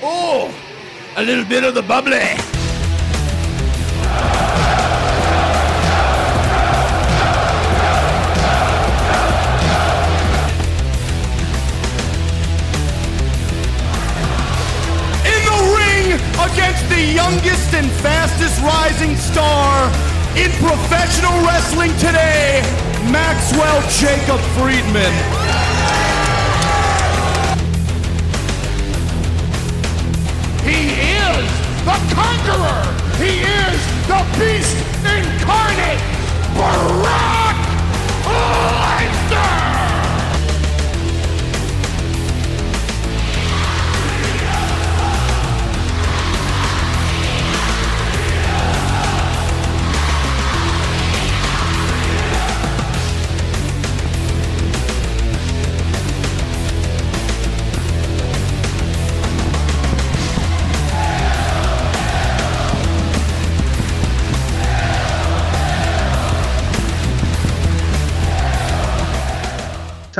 Oh, a little bit of the bubbly. In the ring against the youngest and fastest rising star in professional wrestling today, Maxwell Jacob Friedman. He is the conqueror. He is the beast incarnate. Brock Lesnar.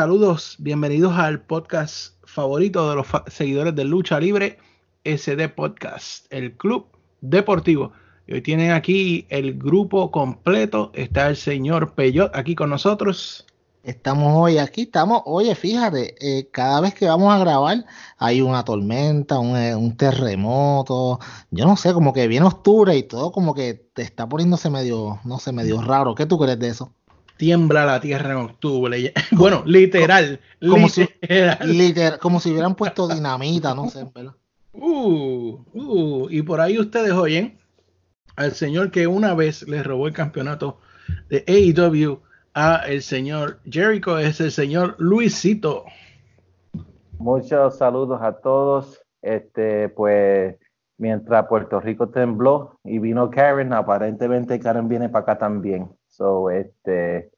Saludos, bienvenidos al podcast favorito de los fa- seguidores de Lucha Libre, SD Podcast, el club deportivo. Y hoy tienen aquí el grupo completo. Está el señor Peyot aquí con nosotros. Estamos hoy aquí, estamos, oye, fíjate, eh, cada vez que vamos a grabar hay una tormenta, un, eh, un terremoto, yo no sé, como que viene octubre y todo como que te está poniéndose medio, no sé, medio raro. ¿Qué tú crees de eso? Tiembla la tierra en octubre. Bueno, literal. Como si- literal. Literal, como si hubieran puesto dinamita, no sé, ¿verdad? Uh, uh, y por ahí ustedes oyen al señor que una vez le robó el campeonato de AEW a el señor Jericho, es el señor Luisito. Muchos saludos a todos. Este, pues, mientras Puerto Rico tembló y vino Karen, aparentemente Karen viene para acá también. So, este,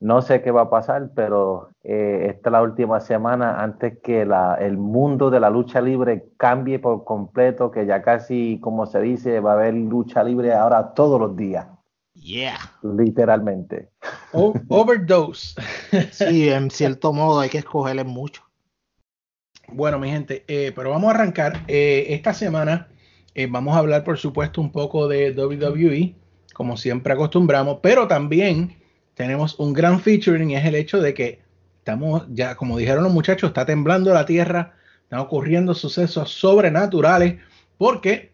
no sé qué va a pasar, pero eh, esta es la última semana antes que la, el mundo de la lucha libre cambie por completo, que ya casi, como se dice, va a haber lucha libre ahora todos los días, Yeah. literalmente. O- overdose. Sí, en cierto modo hay que escogerle mucho. Bueno, mi gente, eh, pero vamos a arrancar. Eh, esta semana eh, vamos a hablar, por supuesto, un poco de WWE, como siempre acostumbramos, pero también tenemos un gran featuring, y es el hecho de que estamos, ya como dijeron los muchachos, está temblando la tierra, están ocurriendo sucesos sobrenaturales, porque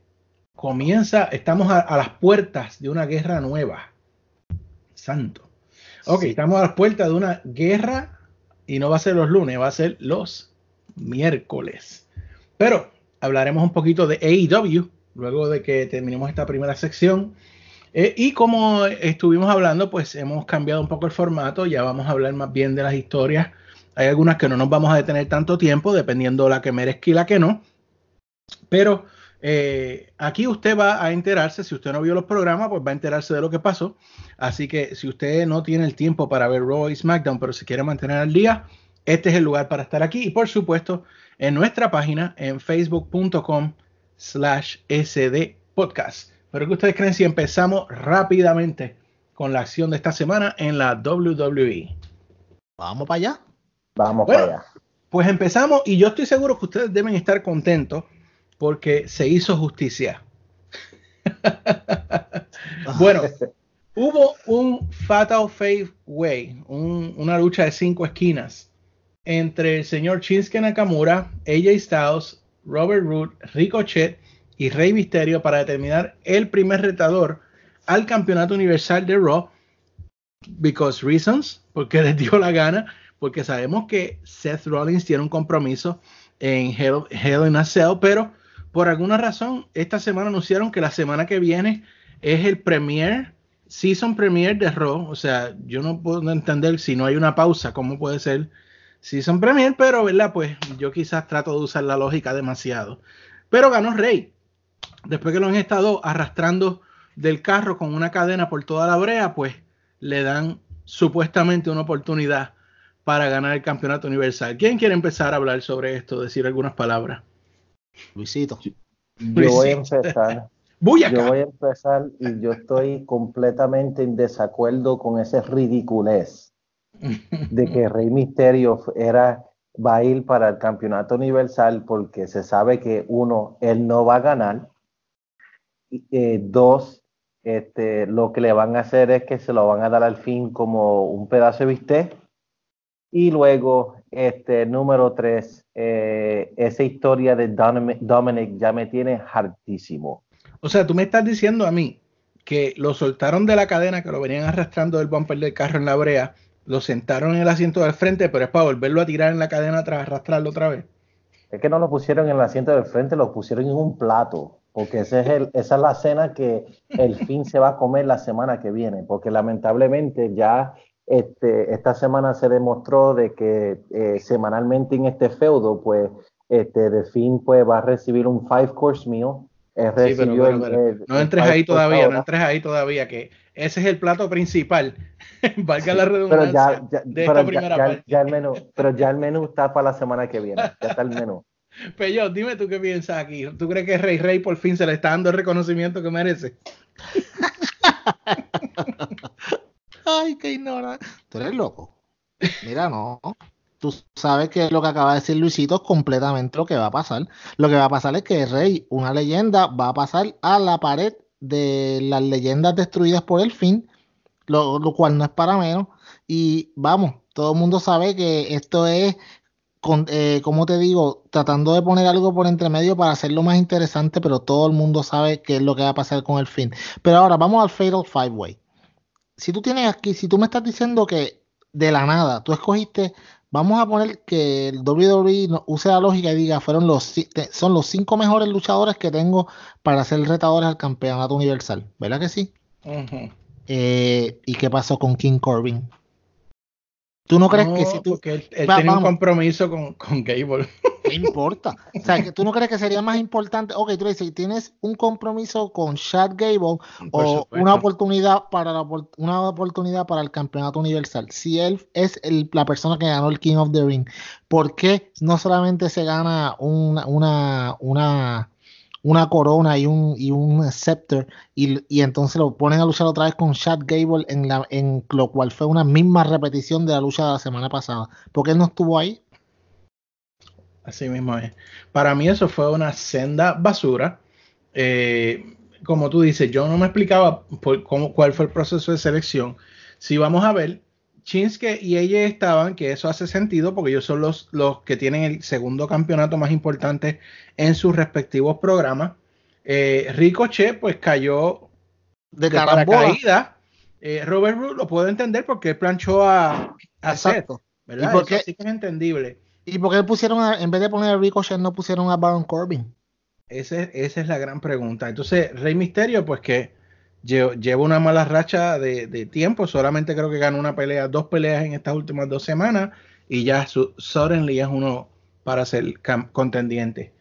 comienza, estamos a, a las puertas de una guerra nueva. Santo. Ok, Sí. estamos a las puertas de una guerra y no va a ser los lunes, va a ser los miércoles. Pero hablaremos un poquito de AEW luego de que terminemos esta primera sección. Eh, y como estuvimos hablando, pues hemos cambiado un poco el formato. Ya vamos a hablar más bien de las historias. Hay algunas que no nos vamos a detener tanto tiempo, dependiendo la que merezca y la que no. Pero eh, aquí usted va a enterarse, si usted no vio los programas, pues va a enterarse de lo que pasó. Así que si usted no tiene el tiempo para ver Raw y SmackDown, pero se quiere mantener al día, este es el lugar para estar aquí. Y por supuesto, en nuestra página en facebook.com slash sd podcast. Pero que ustedes creen si empezamos rápidamente con la acción de esta semana en la WWE. Vamos para allá. Vamos Bueno. para allá. Pues empezamos y yo estoy seguro que ustedes deben estar contentos porque se hizo justicia. Bueno, hubo un Fatal Five Way, un- una lucha de cinco esquinas entre el señor Shinsuke Nakamura, AJ Styles, Robert Roode, Ricochet y Rey Mysterio para determinar el primer retador al campeonato universal de Raw. Because reasons, porque les dio la gana, porque sabemos que Seth Rollins tiene un compromiso en Hell in a Cell, pero por alguna razón esta semana anunciaron que la semana que viene es el premier, season premier de Raw. O sea, yo no puedo entender si no hay una pausa, cómo puede ser season premier, pero verdad, pues yo quizás trato de usar la lógica demasiado. Pero ganó Rey. Después que lo han estado arrastrando del carro con una cadena por toda la brea, pues le dan supuestamente una oportunidad para ganar el campeonato universal. ¿Quién quiere empezar a hablar sobre esto, decir algunas palabras? Luisito. Yo voy a empezar. ¡Voy Yo voy a empezar y yo estoy completamente en desacuerdo con ese ridiculez de que Rey Misterio era va a ir para el campeonato universal porque se sabe que uno, él no va a ganar. Eh, dos, este, lo que le van a hacer es que se lo van a dar al fin como un pedazo de bistec. Y luego, este, número tres, eh, esa historia de Dominic ya me tiene hartísimo. O sea, tú me estás diciendo a mí que lo soltaron de la cadena, que lo venían arrastrando del bumper del carro en la brea, lo sentaron en el asiento del frente, pero es para volverlo a tirar en la cadena tras arrastrarlo otra vez. Es que no lo pusieron en el asiento del frente, lo pusieron en un plato, porque ese es el, esa es la cena que el fin se va a comer la semana que viene, porque lamentablemente ya este, esta semana se demostró de que eh, semanalmente en este feudo, pues, este, de fin pues, va a recibir un five course meal. no entres ahí todavía, no entres ahí todavía, que ese es el plato principal, valga la redundancia, pero ya, de esta primera parte. Ya el menú, pero ya el menú está para la semana que viene, ya está el menú. Pero dime tú qué piensas aquí. ¿Tú crees que Rey Rey por fin se le está dando el reconocimiento que merece? Ay, qué ignora. Tú eres loco. Mira, no. Tú sabes que lo que acaba de decir Luisito es completamente lo que va a pasar. Lo que va a pasar es que Rey, una leyenda, va a pasar a la pared de las leyendas destruidas por el fin, lo, cual no es para menos. Y vamos, todo el mundo sabe que esto es, con, eh, como te digo, tratando de poner algo por entre medio para hacerlo más interesante, pero todo el mundo sabe qué es lo que va a pasar con el fin. Pero ahora vamos al Fatal Five Way si tú tienes aquí, si tú me estás diciendo que de la nada tú escogiste, vamos a poner que el WWE use la lógica y diga, fueron los son los cinco mejores luchadores que tengo para ser retadores al campeonato universal, ¿verdad que sí? Eh, ¿Y qué pasó con King Corbin? ¿Tú no crees que si tú... Porque él, tenía un compromiso con, con Gable. ¿Qué importa? O sea, que tú no crees que sería más importante, ok, tú dices, tienes un compromiso con Chad Gable o una oportunidad para la, una oportunidad para el campeonato universal. Si él es el, la persona que ganó el King of the Ring, ¿por qué no solamente se gana una, una, una una corona y un, y un scepter y, y, entonces lo ponen a luchar otra vez con Chad Gable en, la, en lo cual fue una misma repetición de la lucha de la semana pasada. ¿Por qué él no estuvo ahí? Así mismo es. Para mí eso fue una senda basura. Eh, como tú dices, yo no me explicaba cómo, cuál fue el proceso de selección. Si vamos a ver, Chinske y ella estaban, que eso hace sentido porque ellos son los, los que tienen el segundo campeonato más importante en sus respectivos programas. Eh, Ricochet, pues cayó de, de paracaídas. Eh, Robert Root lo puedo entender porque planchó a, a Seth, ¿verdad? ¿Y porque, sí que es entendible. ¿Y por qué pusieron, en vez de poner a Ricochet, no pusieron a Baron Corbin? esa es la gran pregunta. Entonces, Rey Misterio, pues que lleva una mala racha de, tiempo. Solamente creo que ganó una pelea, dos peleas en estas últimas dos semanas. Y ya su, suddenly es uno para ser contendiente.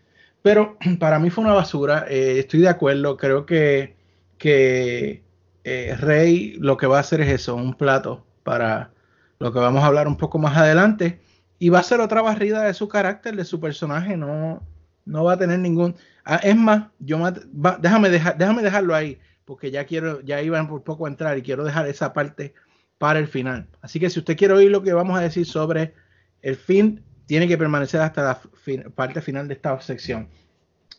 Pero para mí fue una basura. Eh, estoy de acuerdo. Creo que, que eh, Rey lo que va a hacer es eso, un plato para lo que vamos a hablar un poco más adelante. Y va a ser otra barrida de su carácter, de su personaje. No, no va a tener ningún. Ah, es más, yo déjame, dejar, déjame dejarlo ahí porque ya quiero, ya iban por poco a entrar y quiero dejar esa parte para el final. Así que si usted quiere oír lo que vamos a decir sobre el fin, tiene que permanecer hasta la parte final de esta sección.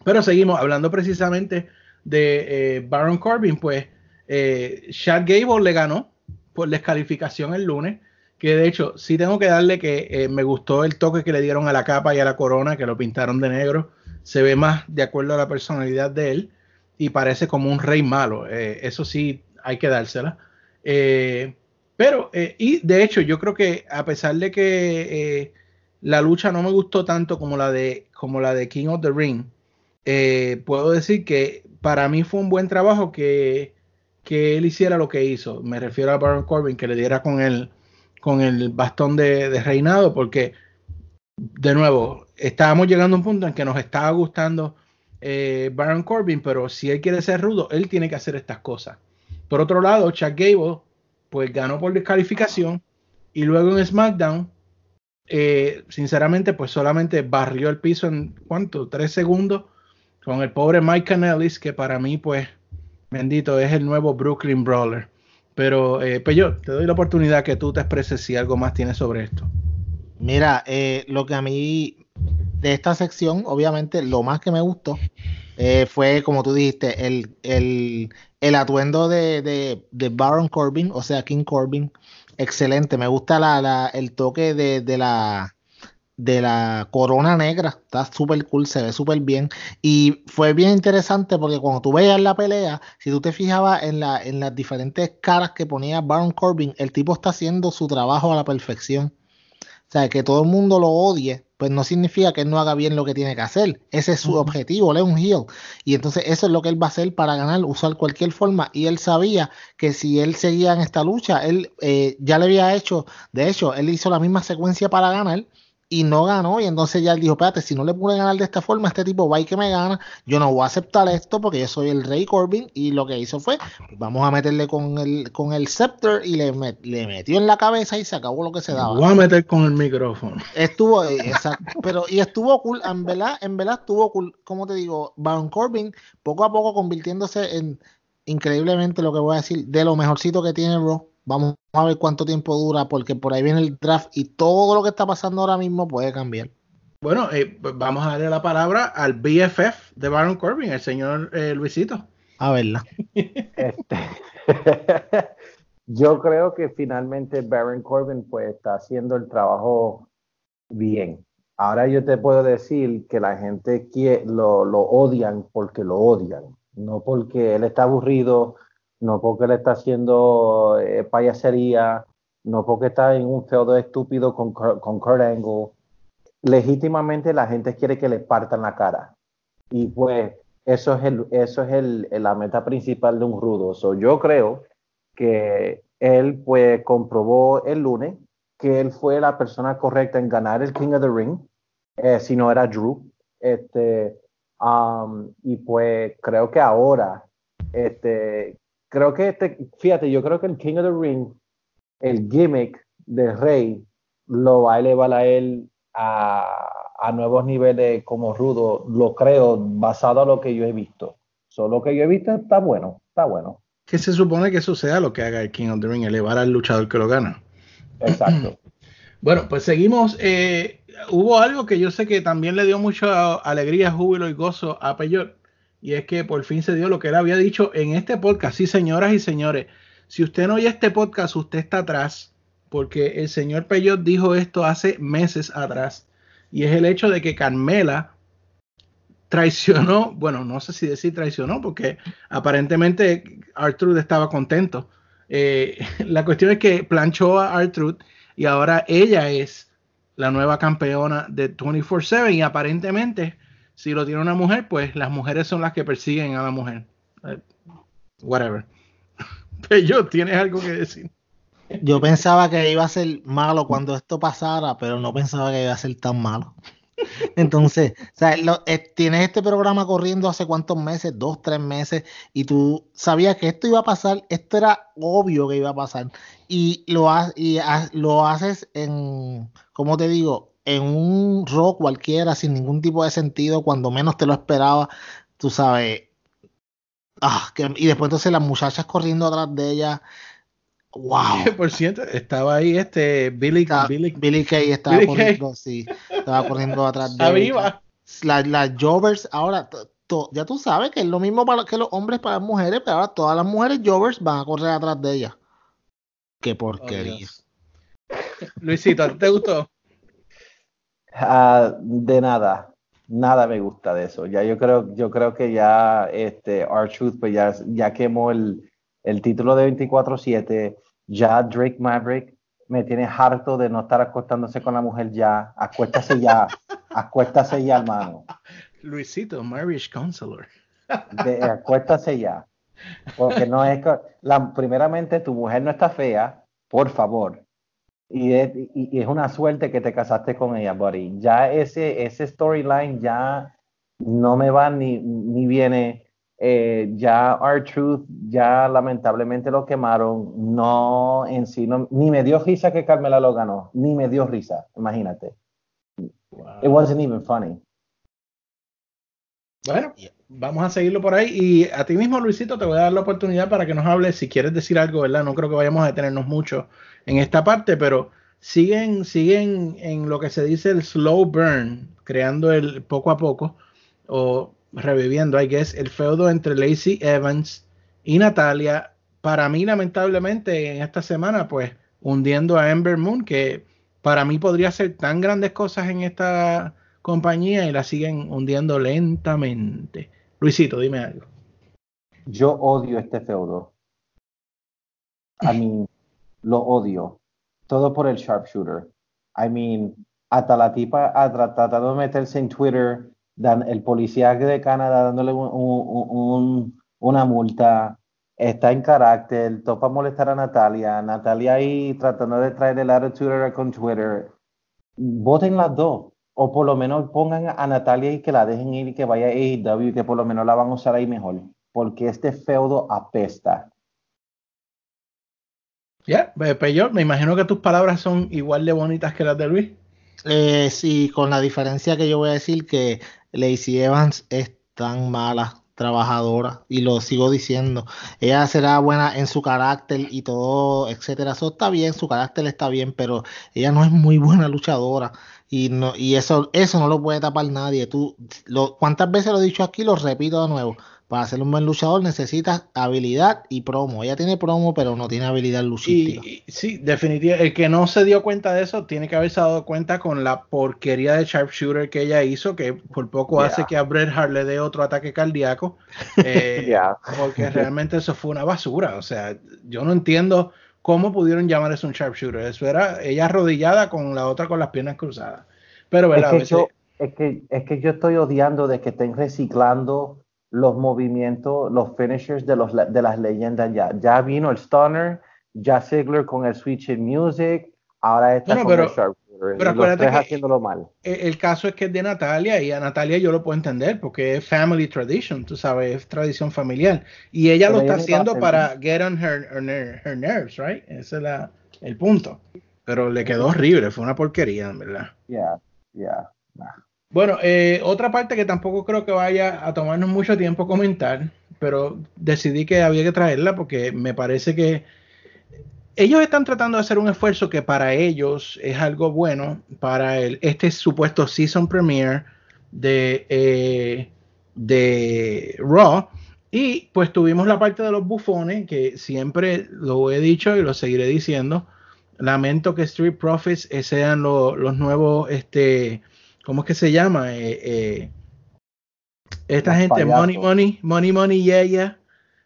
Pero seguimos hablando precisamente de eh, Baron Corbin, pues eh, Chad Gable le ganó por descalificación el lunes, que de hecho sí tengo que darle que eh, me gustó el toque que le dieron a la capa y a la corona, que lo pintaron de negro, se ve más de acuerdo a la personalidad de él y parece como un rey malo. Eh, eso sí, hay que dársela. Eh, pero, eh, y de hecho, yo creo que a pesar de que la lucha no me gustó tanto como la de, como la de King of the Ring, puedo decir que para mí fue un buen trabajo que, que, él hiciera lo que hizo. Me refiero a Baron Corbin, que le diera con el, con el bastón de, de reinado, porque, de nuevo, estábamos llegando a un punto en que nos estaba gustando eh, Baron Corbin, pero si él quiere ser rudo, él tiene que hacer estas cosas. Por otro lado, Chuck Gable, pues ganó por descalificación y luego en SmackDown, eh, sinceramente, pues solamente barrió el piso en cuánto, tres segundos con el pobre Mike Canellis, que para mí, pues, bendito, es el nuevo Brooklyn Brawler. Pero, eh, Peyo, te doy la oportunidad que tú te expreses si algo más tienes sobre esto. Mira, eh, lo que a mí de esta sección, obviamente, lo más que me gustó eh, fue, como tú dijiste, el, el, el atuendo de, de, de, Baron Corbin, o sea, King Corbin. Excelente, me gusta la, la, el toque de, de la de la corona negra. Está súper cool, se ve súper bien. Y fue bien interesante porque cuando tú veías la pelea, si tú te fijabas en, la, en las diferentes caras que ponía Baron Corbin, el tipo está haciendo su trabajo a la perfección. O sea, que todo el mundo lo odie, pues no significa que él no haga bien lo que tiene que hacer. Ese es su objetivo, él es un heel. Y entonces eso es lo que él va a hacer para ganar, usar cualquier forma. Y él sabía que si él seguía en esta lucha, él eh, ya le había hecho, de hecho, él hizo la misma secuencia para ganar y no ganó. Y entonces ya él dijo, espérate, si no le pude ganar de esta forma, este tipo va y que me gana, yo no voy a aceptar esto porque yo soy el rey Corbin. Y lo que hizo fue, pues vamos a meterle con el, con el scepter y le, le metió en la cabeza y se acabó lo que se daba. Voy a meter con el micrófono. Estuvo, eh, exacto, pero y estuvo cool, en verdad, en verdad estuvo cool, como te digo, Baron Corbin poco a poco convirtiéndose en increíblemente lo que voy a decir, de lo mejorcito que tiene Raw Vamos a ver cuánto tiempo dura, porque por ahí viene el draft y todo lo que está pasando ahora mismo puede cambiar. Bueno, eh, pues vamos a darle la palabra al BFF de Baron Corbin, el señor eh, Luisito. A verla. Este, yo creo que finalmente Baron Corbin pues está haciendo el trabajo bien. Ahora yo te puedo decir que la gente lo, lo odian porque lo odian, no porque él está aburrido, no porque le está haciendo eh, payasería, no porque está en un feudo estúpido con, con Kurt Angle. Legítimamente la gente quiere que le partan la cara. Y pues eso es, el, eso es el, la meta principal de un rudo. yo creo que él pues comprobó el lunes que él fue la persona correcta en ganar el King of the Ring, eh, si no era Drew. Este, um, y pues creo que ahora este, creo que este, fíjate, yo creo que el King of the Ring, el gimmick del rey, lo va a elevar a él a, a nuevos niveles como rudo, lo creo, basado a lo que yo he visto. Solo lo que yo he visto está bueno, está bueno. ¿Qué se supone que eso sea lo que haga el King of the Ring, elevar al luchador que lo gana. Exacto. bueno, pues seguimos. Eh, hubo algo que yo sé que también le dio mucha alegría, júbilo y gozo a Peyot y es que por fin se dio lo que él había dicho en este podcast. Sí, señoras y señores, si usted no oye este podcast, usted está atrás, porque el señor Peyot dijo esto hace meses atrás, y es el hecho de que Carmela traicionó, bueno, no sé si decir traicionó, porque aparentemente Artrude estaba contento. Eh, la cuestión es que planchó a Artrude y ahora ella es la nueva campeona de 24/7 y aparentemente si lo tiene una mujer, pues las mujeres son las que persiguen a la mujer. Eh, whatever. Pero ¿tienes algo que decir? Yo pensaba que iba a ser malo cuando esto pasara, pero no pensaba que iba a ser tan malo. Entonces, o sea, eh, tienes este programa corriendo hace cuántos meses, dos, tres meses, y tú sabías que esto iba a pasar, esto era obvio que iba a pasar, y lo, y lo haces en, ¿cómo te digo? En un rock cualquiera sin ningún tipo de sentido, cuando menos te lo esperaba, tú sabes. Ah, y después entonces las muchachas corriendo atrás de ella. Wow. Por cierto, estaba ahí este Billy, Billy, Billy Kay estaba corriendo, sí, estaba corriendo atrás de ella. Las la Jovers, ahora ya tú sabes que es lo mismo para que los hombres para las mujeres, pero ahora todas las mujeres Jovers van a correr atrás de ella. Qué porquería. Oh, Luisito, ¿te gustó? Uh, de nada, nada me gusta de eso. Ya yo creo, yo creo que ya este R-Truth pues ya, ya quemó el, el título de 24-7. Ya Drake Maverick me tiene harto de no estar acostándose con la mujer ya. Acuéstase ya, acuéstase ya, hermano. Luisito, marriage counselor. De, acuéstase ya. Porque no es la, primeramente tu mujer no está fea, por favor y es, y, es, una suerte que te casaste con ella, buddy. Ya ese, ese storyline ya no me va ni, ni viene. Eh, ya R-Truth, ya lamentablemente lo quemaron. No en sí, no, ni me dio risa que Carmela lo ganó, ni me dio risa, imagínate. It wasn't even funny. Bueno, vamos a seguirlo por ahí. Y a ti mismo, Luisito, te voy a dar la oportunidad para que nos hables si quieres decir algo, ¿verdad? No creo que vayamos a detenernos mucho en esta parte, pero siguen, siguen en lo que se dice el slow burn, creando el poco a poco, o reviviendo, I guess, el feudo entre Lacey Evans y Natalia. Para mí, lamentablemente, en esta semana, pues, hundiendo a Ember Moon, que para mí podría hacer tan grandes cosas en esta compañía y la siguen hundiendo lentamente. Luisito, dime algo. Yo odio este feudo. A mí lo odio. Todo por el sharpshooter. I mean, hasta la tipa ha tratado de meterse en Twitter, dan, el policía de Canadá dándole una multa, está en carácter, topa molestar a Natalia, Natalia ahí tratando de traer el attitude con Twitter. Voten las dos, o por lo menos pongan a Natalia y que la dejen ir y que vaya a AEW que por lo menos la van a usar ahí mejor, porque este feudo apesta. Ya, yeah, me imagino que tus palabras son igual de bonitas que las de Luis. Eh, sí, con la diferencia que yo voy a decir que Lacey Evans es tan mala trabajadora y lo sigo diciendo. Ella será buena en su carácter y todo, etcétera. Eso está bien, su carácter está bien, pero ella no es muy buena luchadora y no y eso eso no lo puede tapar nadie. Tú lo, cuántas veces lo he dicho aquí, lo repito de nuevo para ser un buen luchador necesitas habilidad y promo. Ella tiene promo, pero no tiene habilidad luchística. sí, definitivamente. El que no se dio cuenta de eso tiene que haberse dado cuenta con la porquería de sharpshooter que ella hizo, que por poco hace que a Bret Hart le dé otro ataque cardíaco. Eh, porque realmente eso fue una basura. O sea, yo no entiendo cómo pudieron llamar eso un sharpshooter. Eso era ella arrodillada con la otra con las piernas cruzadas. Pero, ¿verdad? Es que, es que, es que yo estoy odiando de que estén reciclando los movimientos, los finishers de, los, de las leyendas ya. Ya vino el Stunner, ya Ziggler con el Switch in Music, ahora está con pero, el Sharpshooter. Pero acuérdate que haciéndolo mal. El, caso es que es de Natalia y a Natalia yo lo puedo entender porque es family tradition, tú sabes, es tradición familiar. Y ella lo está haciendo para get on her, her, nerves, right? Ese es la, el punto. Pero le quedó horrible, fue una porquería, ¿verdad? Yeah, yeah. Bueno, eh, otra parte que tampoco creo que vaya a tomarnos mucho tiempo comentar, pero decidí que había que traerla porque me parece que ellos están tratando de hacer un esfuerzo que para ellos es algo bueno para el, este supuesto season premiere de, eh, de Raw. Y pues tuvimos la parte de los bufones, que siempre lo he dicho y lo seguiré diciendo. Lamento que Street Profits sean los nuevos este, ¿cómo es que se llama? Eh, eh, esta gente, Money, Money, Money, Money, Yeah, Yeah.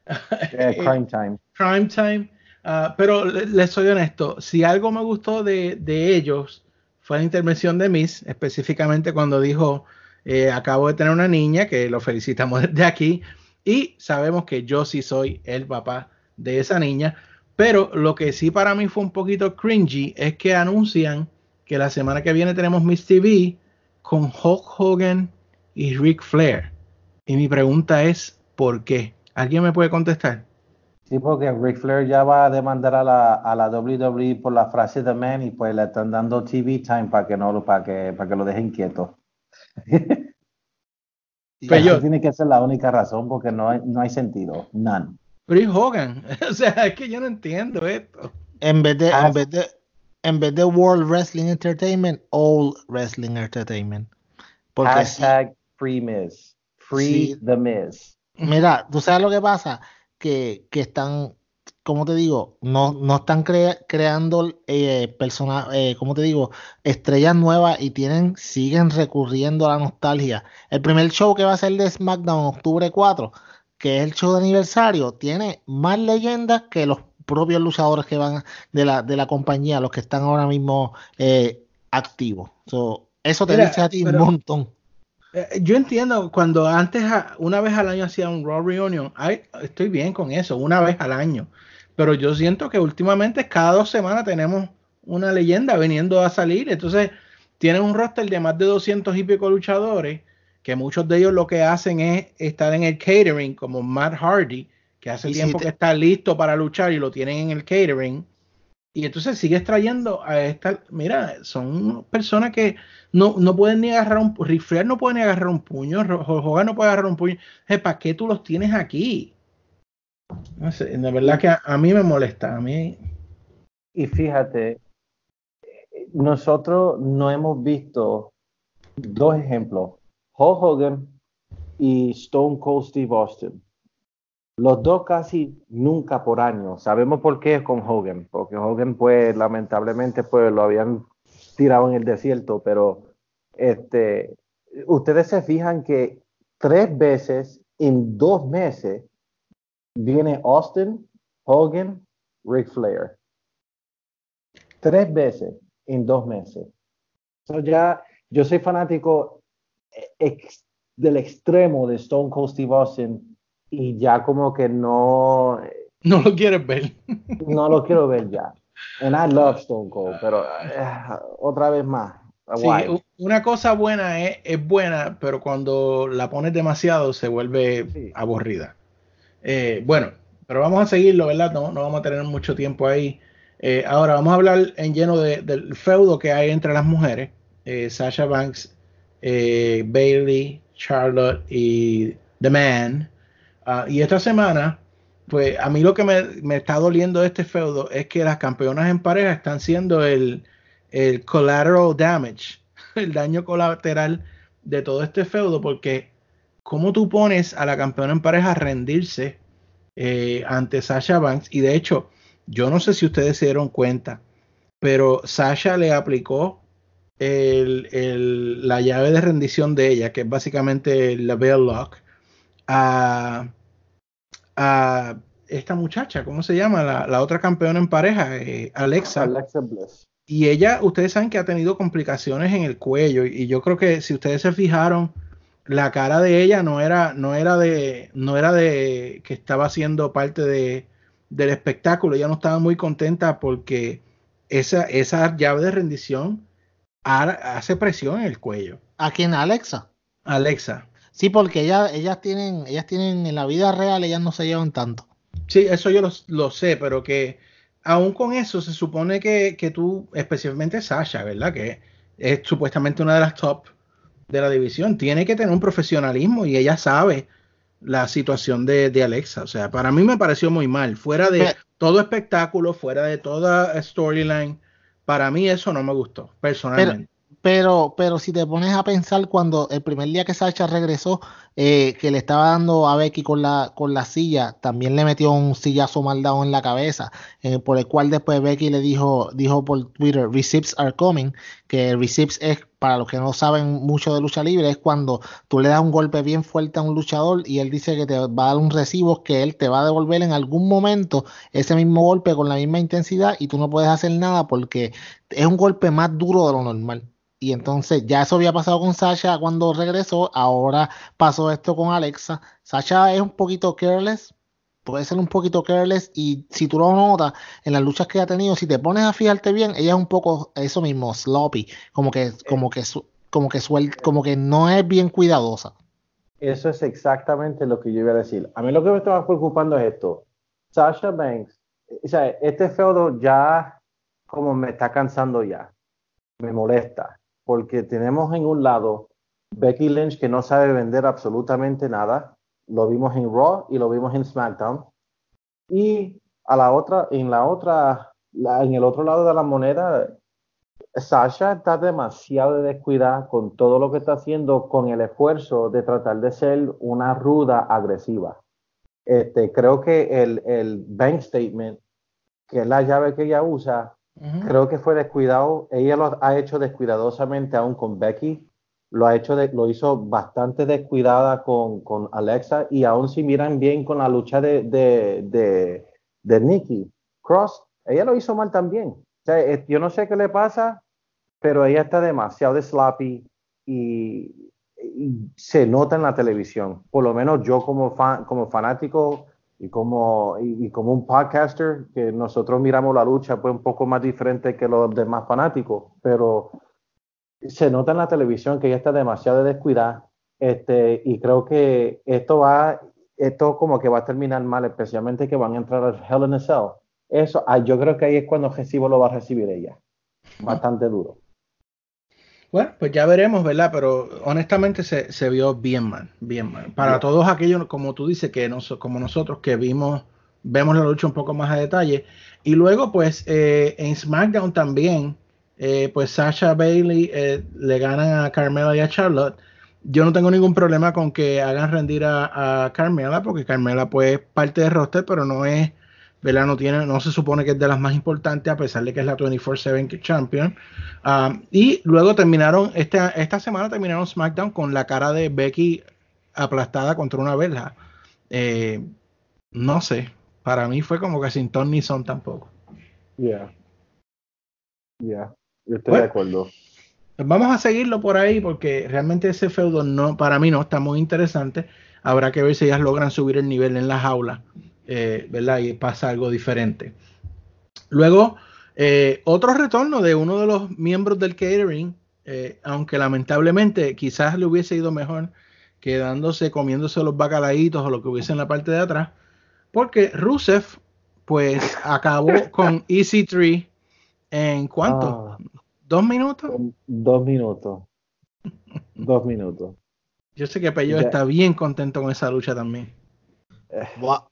crime Time. Crime Time. Ah, pero les soy honesto, si algo me gustó de, ellos fue la intervención de Miss, específicamente cuando dijo, eh, acabo de tener una niña, que lo felicitamos desde aquí, y sabemos que yo sí soy el papá de esa niña, pero lo que sí para mí fue un poquito cringy es que anuncian que la semana que viene tenemos Miss TV con Hulk Hogan y Ric Flair. Y mi pregunta es, ¿por qué? ¿Alguien me puede contestar? Sí, porque Ric Flair ya va a demandar a la, a la WWE por la frase de man y pues le están dando TV time para que no lo, para que, para que lo dejen quieto. Pero tiene que ser la única razón porque no hay, no hay sentido, none. Rick Hogan, o sea, es que yo no entiendo esto. En vez de, en ah, vez de, en vez de World Wrestling Entertainment, All Wrestling Entertainment. Porque Hashtag Free Miz. Free the Miz. Mira, tú sabes lo que pasa, que, que están, como te digo, no, no están creando eh, personas, eh, como te digo, estrellas nuevas y tienen, siguen recurriendo a la nostalgia. El primer show que va a ser de SmackDown, octubre 4, que es el show de aniversario, tiene más leyendas que los propios luchadores que van de la, de la compañía, los que están ahora mismo eh, activos. eso te dice a ti un montón. Eh, yo entiendo cuando antes, una vez al año hacía un Raw Reunion, estoy bien con eso, una vez al año. Pero yo siento que últimamente cada dos semanas tenemos una leyenda viniendo a salir. Entonces, tienen un roster de más de 200 y pico luchadores, que muchos de ellos lo que hacen es estar en el catering, como Matt Hardy, que hace tiempo que está listo para luchar y lo tienen en el catering. Y entonces sigues trayendo a esta, mira, son personas que no, no pueden ni agarrar un, Ric no puede ni agarrar un puño, Hogan no puede agarrar un puño. ¿Para qué tú los tienes aquí? No sé, de verdad que a, mí me molesta, a mí. Y fíjate, nosotros no hemos visto dos ejemplos, Hulk Hogan y Stone Cold Steve Austin. Los dos casi nunca por año. Sabemos por qué con Hogan, porque Hogan pues lamentablemente pues lo habían tirado en el desierto, pero este, ustedes se fijan que tres veces en dos meses viene Austin, Hogan, Ric Flair. Tres veces en dos meses. ya, yo soy fanático del extremo de Stone Cold Steve Austin y ya como que no... No lo quieres ver. no lo quiero ver ya. And I love Stone Cold, pero eh, otra vez más. Sí, una cosa buena es, es, buena, pero cuando la pones demasiado se vuelve aburrida. Eh, bueno, pero vamos a seguirlo, ¿verdad? No, no vamos a tener mucho tiempo ahí. Eh, ahora vamos a hablar en lleno de, del feudo que hay entre las mujeres. Sasha Banks, Bailey, Charlotte y The Man. Ah, y esta semana, pues a mí lo que me, está doliendo de este feudo es que las campeonas en pareja están siendo el, el collateral damage, el daño colateral de todo este feudo, porque cómo tú pones a la campeona en pareja a rendirse eh, ante Sasha Banks, y de hecho, yo no sé si ustedes se dieron cuenta, pero Sasha le aplicó la llave de rendición de ella, que es básicamente la Bell Lock, a, esta muchacha, ¿cómo se llama? La, otra campeona en pareja, eh, Alexa. Alexa Bliss. Y ella, ustedes saben que ha tenido complicaciones en el cuello y yo creo que si ustedes se fijaron, la cara de ella no era, no era de, no era de que estaba siendo parte de, del espectáculo. Ella no estaba muy contenta porque esa, esa llave de rendición hace presión en el cuello. ¿A quién? ¿Alexa? Alexa. Sí, porque ellas, ellas tienen, ellas tienen en la vida real, ellas no se llevan tanto. Sí, eso yo lo, sé, pero que aún con eso se supone que, que, tú, especialmente Sasha, ¿verdad? Que es supuestamente una de las top de la división, tiene que tener un profesionalismo y ella sabe la situación de, de Alexa. O sea, para mí me pareció muy mal. Fuera de todo espectáculo, fuera de toda storyline, para mí eso no me gustó, personalmente. Pero, pero si te pones a pensar cuando el primer día que Sacha regresó, eh, que le estaba dando a Becky con la, con la silla, también le metió un sillazo mal dado en la cabeza, eh, por el cual después Becky le dijo, dijo por Twitter, receipts are coming, que receipts es, para los que no saben mucho de lucha libre, es cuando tú le das un golpe bien fuerte a un luchador y él dice que te va a dar un recibo que él te va a devolver en algún momento ese mismo golpe con la misma intensidad y tú no puedes hacer nada porque es un golpe más duro de lo normal. Y entonces ya eso había pasado con Sasha cuando regresó, ahora pasó esto con Alexa. Sasha es un poquito careless, puede ser un poquito careless y si tú lo notas en las luchas que ha tenido, si te pones a fijarte bien, ella es un poco eso mismo, sloppy, como que como que como que suel, como que no es bien cuidadosa. Eso es exactamente lo que yo iba a decir. A mí lo que me estaba preocupando es esto. Sasha Banks, o sea, este feudo ya como me está cansando ya. Me molesta porque tenemos en un lado Becky Lynch que no sabe vender absolutamente nada. Lo vimos en Raw y lo vimos en SmackDown. Y a la otra, en la otra, en el otro lado de la moneda, Sasha está demasiado descuidada con todo lo que está haciendo, con el esfuerzo de tratar de ser una ruda agresiva. Este, creo que el, el bank statement, que es la llave que ella usa, Creo que fue descuidado. Ella lo ha hecho descuidadosamente aún con Becky. Lo ha hecho, lo hizo bastante descuidada con, con, Alexa. Y aún si miran bien con la lucha de, de, de, de Nikki Cross, ella lo hizo mal también. O sea, yo no sé qué le pasa, pero ella está demasiado de sloppy y, y, se nota en la televisión. Por lo menos yo como, fan, como fanático y como, y, como un podcaster, que nosotros miramos la lucha pues un poco más diferente que los demás fanáticos, pero se nota en la televisión que ella está demasiado descuidada, este, y creo que esto va, esto como que va a terminar mal, especialmente que van a entrar al Hell in a Cell. eso, ah, yo creo que ahí es cuando recibo lo va a recibir ella. Bastante duro. Bueno, pues ya veremos, ¿verdad? Pero honestamente se, se vio bien mal, bien mal. Para todos aquellos, como tú dices, que como nosotros que vimos, vemos la lucha un poco más a detalle. Y luego, pues, eh, en SmackDown también, eh, pues Sasha Bailey eh, le ganan a Carmela y a Charlotte. Yo no tengo ningún problema con que hagan rendir a, a Carmela, porque Carmela, pues, parte del roster, pero no es ¿verdad? No, tiene, no se supone que es de las más importantes, a pesar de que es la 24-7 Champion. Um, y luego terminaron, esta, esta semana terminaron SmackDown con la cara de Becky aplastada contra una verja. Eh, no sé, para mí fue como que sin Ton ni Son tampoco. Ya. Ya, yo estoy de acuerdo. Pues vamos a seguirlo por ahí porque realmente ese feudo no, para mí no está muy interesante. Habrá que ver si ellas logran subir el nivel en la jaula eh, ¿verdad? Y pasa algo diferente. Luego, eh, otro retorno de uno de los miembros del catering, eh, aunque lamentablemente quizás le hubiese ido mejor quedándose comiéndose los bacalaitos o lo que hubiese en la parte de atrás, porque Rusev pues acabó con EC3 en cuánto? Ah. ¿Dos minutos? Dos minutos. Dos minutos. Yo sé que Peyo está bien contento con esa lucha también.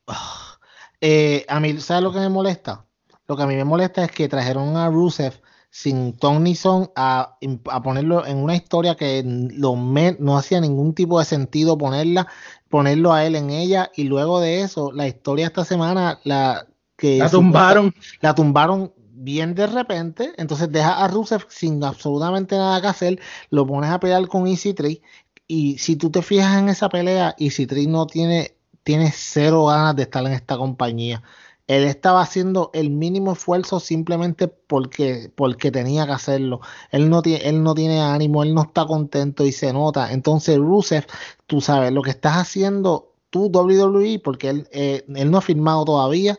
Eh, a mí, ¿sabes lo que me molesta? Lo que a mí me molesta es que trajeron a Rusev sin Tony Son a, a, ponerlo en una historia que lo no hacía ningún tipo de sentido ponerla, ponerlo a él en ella y luego de eso la historia esta semana la que la tumbaron, la tumbaron bien de repente, entonces deja a Rusev sin absolutamente nada que hacer, lo pones a pelear con Easy 3 y si tú te fijas en esa pelea, Easy 3 no tiene tiene cero ganas de estar en esta compañía. Él estaba haciendo el mínimo esfuerzo simplemente porque, porque tenía que hacerlo. Él no, tiene, él no tiene ánimo, él no está contento y se nota. Entonces, Rusev, tú sabes, lo que estás haciendo tú, WWE, porque él, eh, él no ha firmado todavía,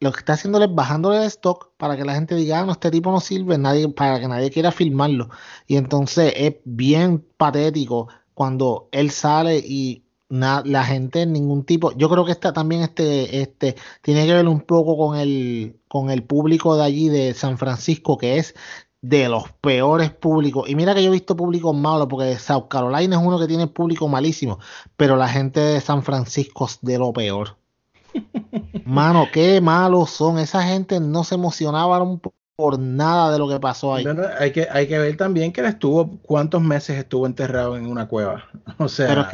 lo que está haciendo es bajándole de stock para que la gente diga, ah, no, este tipo no sirve, nadie, para que nadie quiera firmarlo. Y entonces es bien patético cuando él sale y la gente ningún tipo. Yo creo que está también este este tiene que ver un poco con el con el público de allí de San Francisco que es de los peores públicos. Y mira que yo he visto públicos malos porque South Carolina es uno que tiene público malísimo pero la gente de San Francisco es de lo peor. Mano qué malos son. Esa gente no se emocionaban por nada de lo que pasó ahí. Hay que hay que ver también que él estuvo cuántos meses estuvo enterrado en una cueva. O sea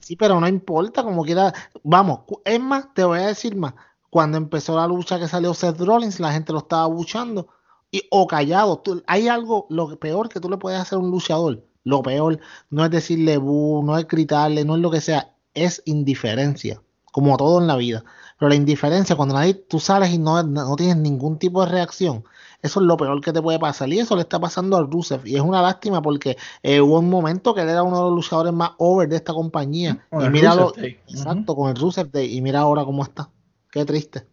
Sí, pero no importa, como quiera. Vamos, es más, te voy a decir más. Cuando empezó la lucha que salió Seth Rollins, la gente lo estaba buchando y, o callado. hay algo, lo peor que tú le puedes hacer a un luchador. Lo peor no es decirle bu, no es gritarle, no es lo que sea, es indiferencia, como todo en la vida. Pero la indiferencia, cuando nadie, tú sales y no, no tienes ningún tipo de reacción, eso es lo peor que te puede pasar. Y eso le está pasando al Rusev. Y es una lástima porque eh, hubo un momento que él era uno de los luchadores más over de esta compañía. y míralo, exacto, con el Rusev Day. Y mira ahora cómo está. Qué triste.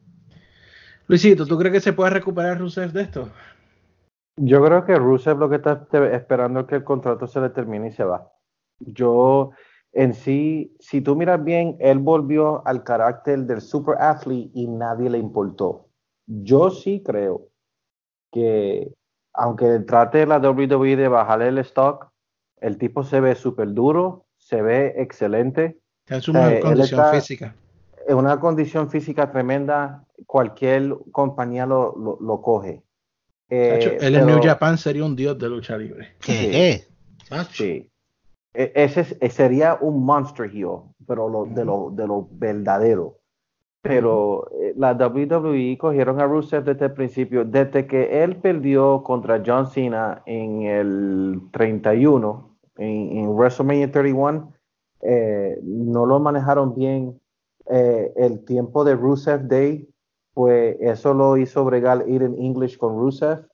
Luisito, ¿tú crees que se puede recuperar Rusev de esto? Yo creo que Rusev lo que está esperando es que el contrato se le termine y se va. Yo, en sí, si tú miras bien, él volvió al carácter del super athlete y nadie le importó. Yo sí creo que aunque trate la WWE de bajarle el stock, el tipo se ve súper duro, se ve excelente. Es una condición física. Es una condición física tremenda, cualquier compañía lo, lo, coge. Eh, el New Japan sería un dios de lucha libre. ¿Qué? Sí. E, ese, sería un monster heel, pero lo, de, lo, de lo verdadero. Pero eh, la WWE cogieron a Rusev desde el principio, desde que él perdió contra John Cena en el 31, en, WrestleMania 31, eh, no lo manejaron bien. Eh, el tiempo de Rusev Day, pues eso lo hizo bregar ir en English con Rusev.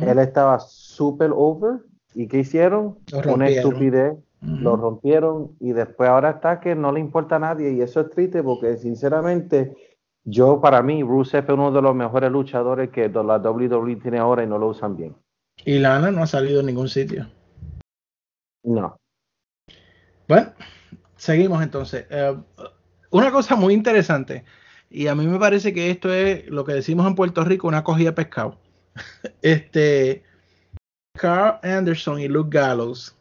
Él estaba super over. ¿Y qué hicieron? Una estupidez lo rompieron y después ahora está que no le importa a nadie y eso es triste porque sinceramente yo para mí Rusev es uno de los mejores luchadores que la WWE tiene ahora y no lo usan bien. Y Lana no ha salido en ningún sitio. No. Bueno, seguimos entonces. Eh, una cosa muy interesante Y a mí me parece que esto es lo que decimos en Puerto Rico, una cogida de pescado. este, Carl Anderson y Luke Gallows,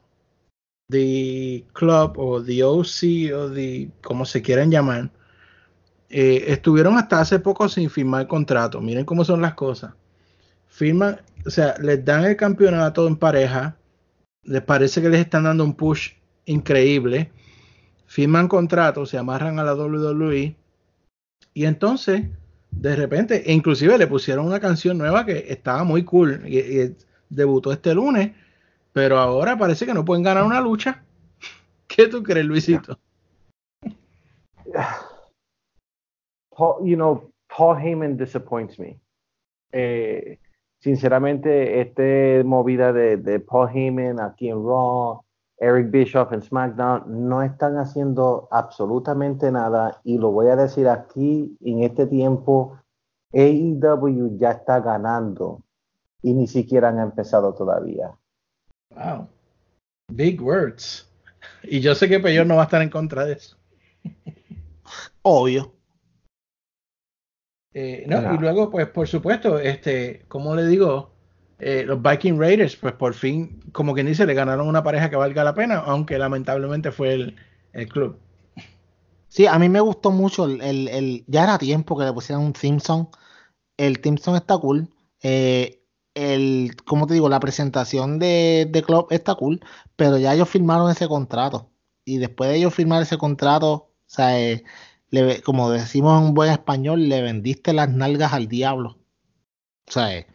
The Club o The OC o The, como se quieran llamar, eh, estuvieron hasta hace poco sin firmar contrato. Miren cómo son las cosas. Firman, o sea, les dan el campeonato en pareja, les parece que les están dando un push increíble, firman contrato, se amarran a la WWE y entonces de repente, inclusive le pusieron una canción nueva que estaba muy cool y, debutó este lunes, pero ahora parece que no pueden ganar una lucha. ¿Qué tú crees, Luisito? You know, Paul Heyman disappoints me. Eh, sinceramente, esta movida de, de, Paul Heyman aquí en Raw, Eric Bischoff en SmackDown, no están haciendo absolutamente nada. Y lo voy a decir aquí, en este tiempo, AEW ya está ganando y ni siquiera han empezado todavía. Wow. Big words. Y yo sé que Peyor no va a estar en contra de eso. Obvio. Eh, no, y luego, pues, por supuesto, este, como le digo, eh, los Viking Raiders, pues por fin, como quien dice, le ganaron una pareja que valga la pena, aunque lamentablemente fue el, el club. Sí, a mí me gustó mucho el, el, ya era tiempo que le pusieran un song. El song está cool. Eh, el, como te digo, la presentación de, de Club está cool, pero ya ellos firmaron ese contrato. Y después de ellos firmar ese contrato, o sea, eh, como decimos en buen español, le vendiste las nalgas al diablo. O sea, eh,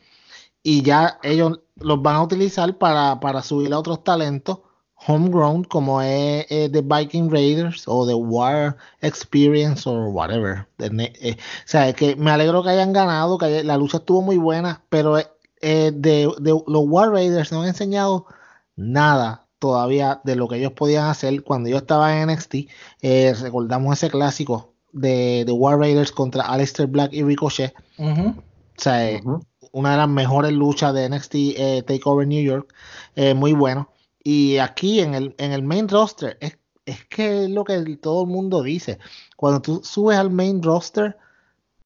y ya ellos los van a utilizar para, para subir a otros talentos homegrown como es, The Viking Raiders o The War Experience o whatever. Eh, o sea, que me alegro que hayan ganado, que la lucha estuvo muy buena, pero eh, de, los War Raiders no han enseñado nada todavía de lo que ellos podían hacer cuando yo estaba en NXT. Eh, recordamos ese clásico de, The War Raiders contra Aleister Black y Ricochet. O sea, eh, una de las mejores luchas de NXT Takeover New York. muy bueno. Y aquí en el, en el main roster, es, es que es lo que todo el mundo dice. Cuando tú subes al main roster,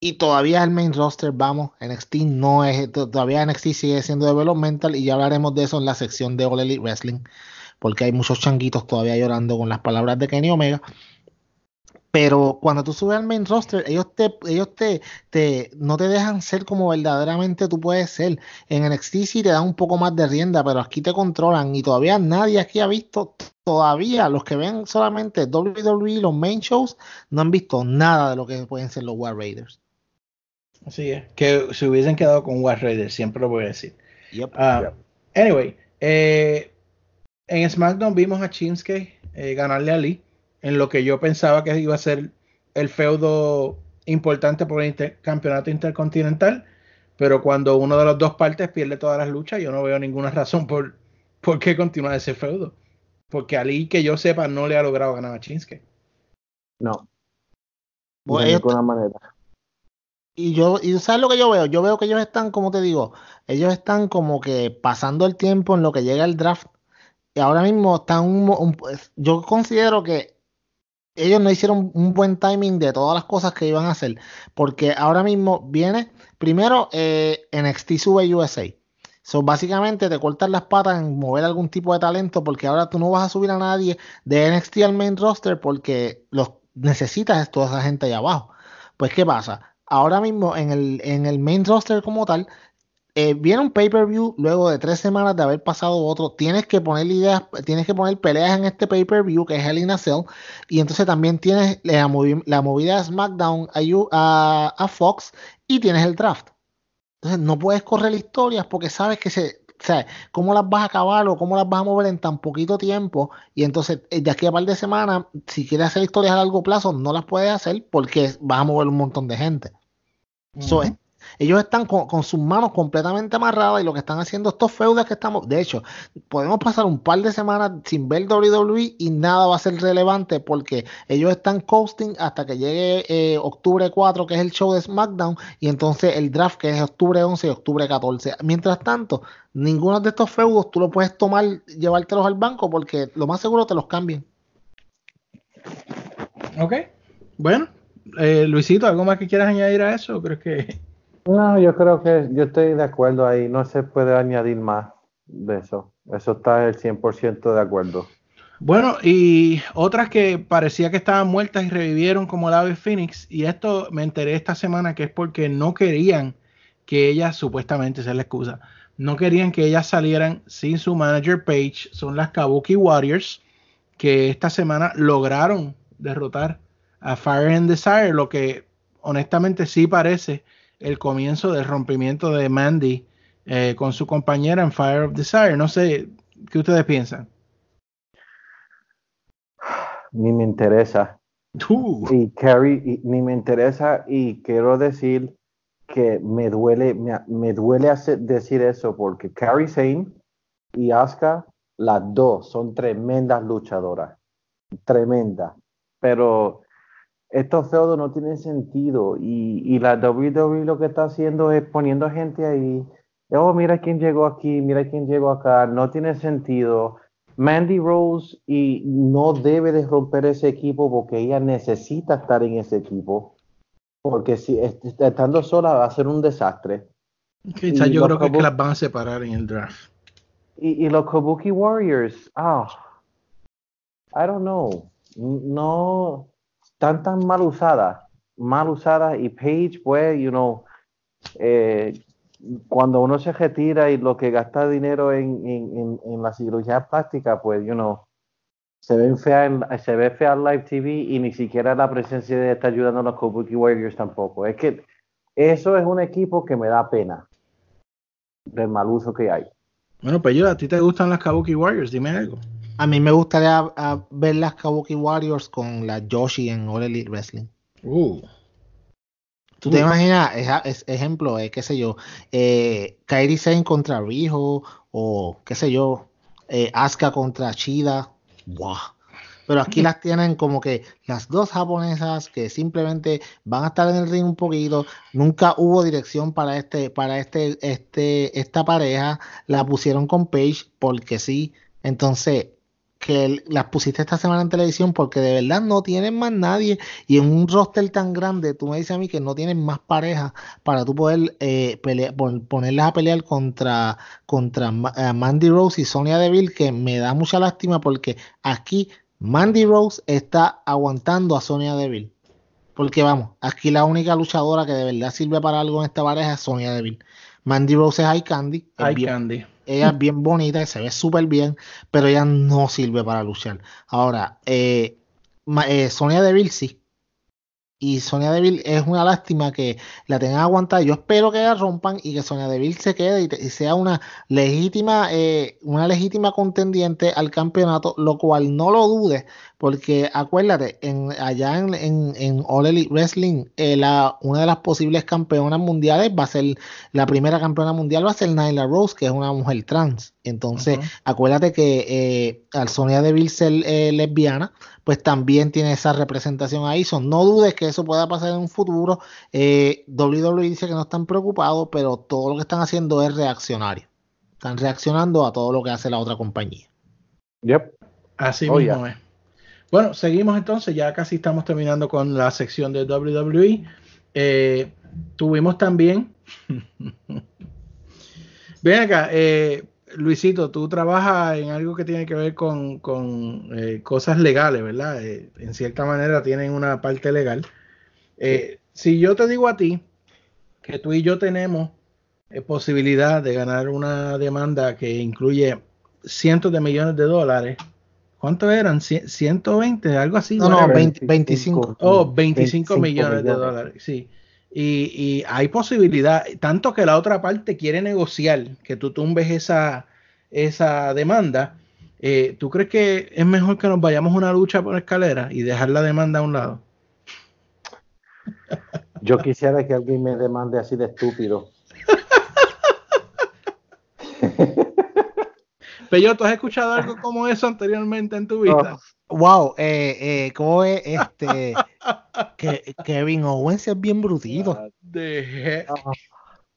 y todavía el main roster, vamos, NXT no es, todavía NXT sigue siendo developmental y ya hablaremos de eso en la sección de All Elite Wrestling, porque hay muchos changuitos todavía llorando con las palabras de Kenny Omega. Pero cuando tú subes al main roster, ellos te, ellos te, te, no te dejan ser como verdaderamente tú puedes ser. En NXT sí te dan un poco más de rienda, pero aquí te controlan y todavía nadie aquí ha visto, todavía los que ven solamente WWE, los main shows, no han visto nada de lo que pueden ser los War Raiders. Así es. Que se hubiesen quedado con War Raiders, siempre lo voy a decir. Ah, anyway, eh, en SmackDown vimos a Shinsuke eh, ganarle a Lee en lo que yo pensaba que iba a ser el feudo importante por el campeonato intercontinental, pero cuando uno de las dos partes pierde todas las luchas, yo no veo ninguna razón por, por qué continuar ese feudo. Porque Ali, que yo sepa, no le ha logrado ganar a Shinsuke. No. de ninguna manera y yo, y sabes lo que yo veo, yo veo que ellos están, como te digo, ellos están como que pasando el tiempo en lo que llega el draft. Y ahora mismo están un, yo considero que ellos no hicieron un buen timing de todas las cosas que iban a hacer. Porque ahora mismo viene, primero, eh, NXT sube USA. So, básicamente te cortan las patas en mover algún tipo de talento porque ahora tú no vas a subir a nadie de NXT al main roster porque los necesitas toda esa gente allá abajo. Pues, ¿qué pasa? Ahora mismo en el, en el main roster como tal, eh, viene un pay-per-view luego de tres semanas de haber pasado otro. Tienes que poner ideas, tienes que poner peleas en este pay-per-view que es Hell in a Cell. Y entonces también tienes la, movida de SmackDown a, a, Fox y tienes el draft. Entonces no puedes correr historias porque sabes que se, sea, cómo las vas a acabar o cómo las vas a mover en tan poquito tiempo. Y entonces, eh, de aquí a par de semanas, si quieres hacer historias a largo plazo, no las puedes hacer porque vas a mover un montón de gente ellos están con, sus manos completamente amarradas y lo que están haciendo estos feudos que estamos, de hecho, podemos pasar un par de semanas sin ver WWE y nada va a ser relevante porque ellos están coasting hasta que llegue eh, octubre 4, que es el show de SmackDown, y entonces el draft que es octubre 11 y octubre 14. Mientras tanto, ninguno de estos feudos tú lo puedes tomar, llevártelos al banco porque lo más seguro te los cambien. Ok, bueno, Eh, Luisito, ¿algo más que quieras añadir a eso? ¿Crees que.? No, yo creo que yo estoy de acuerdo ahí. No se puede añadir más de eso. Eso está el 100% de acuerdo. Bueno, y otras que parecía que estaban muertas y revivieron como la de Phoenix. Y esto me enteré esta semana que es porque no querían que ellas, supuestamente, esa es la excusa, no querían que ellas salieran sin su manager Page. Son las Kabuki Warriors que esta semana lograron derrotar a Fire and Desire, lo que honestamente sí parece el comienzo del rompimiento de Mandy eh, con su compañera en Fire of Desire. No sé, ¿qué ustedes piensan? Ni me interesa. Uh. Y Carrie, ni me interesa y quiero decir que me duele, me, duele hacer, decir eso porque Carrie Sane y Asuka, las dos son tremendas luchadoras, tremendas, pero estos feudos no tienen sentido y, y la WWE lo que está haciendo es poniendo gente ahí, oh, mira quién llegó aquí, mira quién llegó acá, no tiene sentido. Mandy Rose y no debe de romper ese equipo porque ella necesita estar en ese equipo porque si estando sola va a ser un desastre. Quizás yo creo que, las van a separar en el draft. Y, los Kabuki Warriors, ah, I don't know, no, están tan mal usadas, mal usadas y Page, pues, you know, eh, cuando uno se retira y lo que gasta dinero en, en, en, la cirugía plástica, pues, you know, se ve fea en, se ve fea en live TV y ni siquiera la presencia de estar ayudando a los Kabuki Warriors tampoco. Es que eso es un equipo que me da pena del mal uso que hay. Bueno, pues yo, ¿a ti te gustan las Kabuki Warriors? Dime algo. A mí me gustaría ver las Kabuki Warriors con la Yoshi en All Elite Wrestling. Uh. ¿Tú te uh. imaginas, es, ejemplo, eh, qué sé yo, eh, Kairi Sane contra Riho o qué sé yo, eh, Asuka contra Chida wow. Pero aquí las tienen como que las dos japonesas que simplemente van a estar en el ring un poquito. Nunca hubo dirección para este, para este, este, esta pareja. La pusieron con Page porque sí. Entonces, que las pusiste esta semana en televisión porque de verdad no tienen más nadie y en un roster tan grande tú me dices a mí que no tienen más parejas para tú poder eh, ponerlas a pelear contra, contra eh, Mandy Rose y Sonia Deville que me da mucha lástima porque aquí Mandy Rose está aguantando a Sonia Deville. Porque vamos, aquí la única luchadora que de verdad sirve para algo en esta pareja es Sonia Deville. Mandy Rose es Eye Candy, Candy ella es bien bonita y se ve súper bien, pero ella no sirve para luchar. Ahora, eh, eh, Sonia Deville sí. Y Sonia Deville es una lástima que la tengan aguantada. Yo espero que la rompan y que Sonia Deville se quede y, sea una legítima, eh, una legítima contendiente al campeonato, lo cual no lo dudes, porque acuérdate, en, allá en, en, All Elite Wrestling, eh, la, una de las posibles campeonas mundiales va a ser, la primera campeona mundial va a ser Nyla Rose, que es una mujer trans. Entonces, acuérdate que eh, al Sonia Deville ser eh, lesbiana, pues también tiene esa representación ahí. Son, no dudes que eso pueda pasar en un futuro. WWE dice que no están preocupados, pero todo lo que están haciendo es reaccionario. Están reaccionando a todo lo que hace la otra compañía. Yep. Así oh, mismo es. Bueno, seguimos entonces, ya casi estamos terminando con la sección de WWE. Eh, tuvimos también. Ven acá, eh, Luisito, tú trabajas en algo que tiene que ver con, eh, cosas legales, ¿verdad? en cierta manera tienen una parte legal. si yo te digo a ti que tú y yo tenemos posibilidad de ganar una demanda que incluye cientos de millones de dólares, ¿Cuánto eran? ¿120? Algo así. No, no, 25. Oh, 25, millones, de dólares, sí. Y, hay posibilidad, tanto que la otra parte quiere negociar, que tú tumbes esa, esa demanda. Eh, ¿Tú crees que es mejor que nos vayamos a una lucha por escalera y dejar la demanda a un lado? Yo quisiera que alguien me demande así de estúpido. Pero ¿tú has escuchado algo como eso anteriormente en tu vida? wow, eh, eh, ¿cómo es este? que Kevin Owens es bien brutito.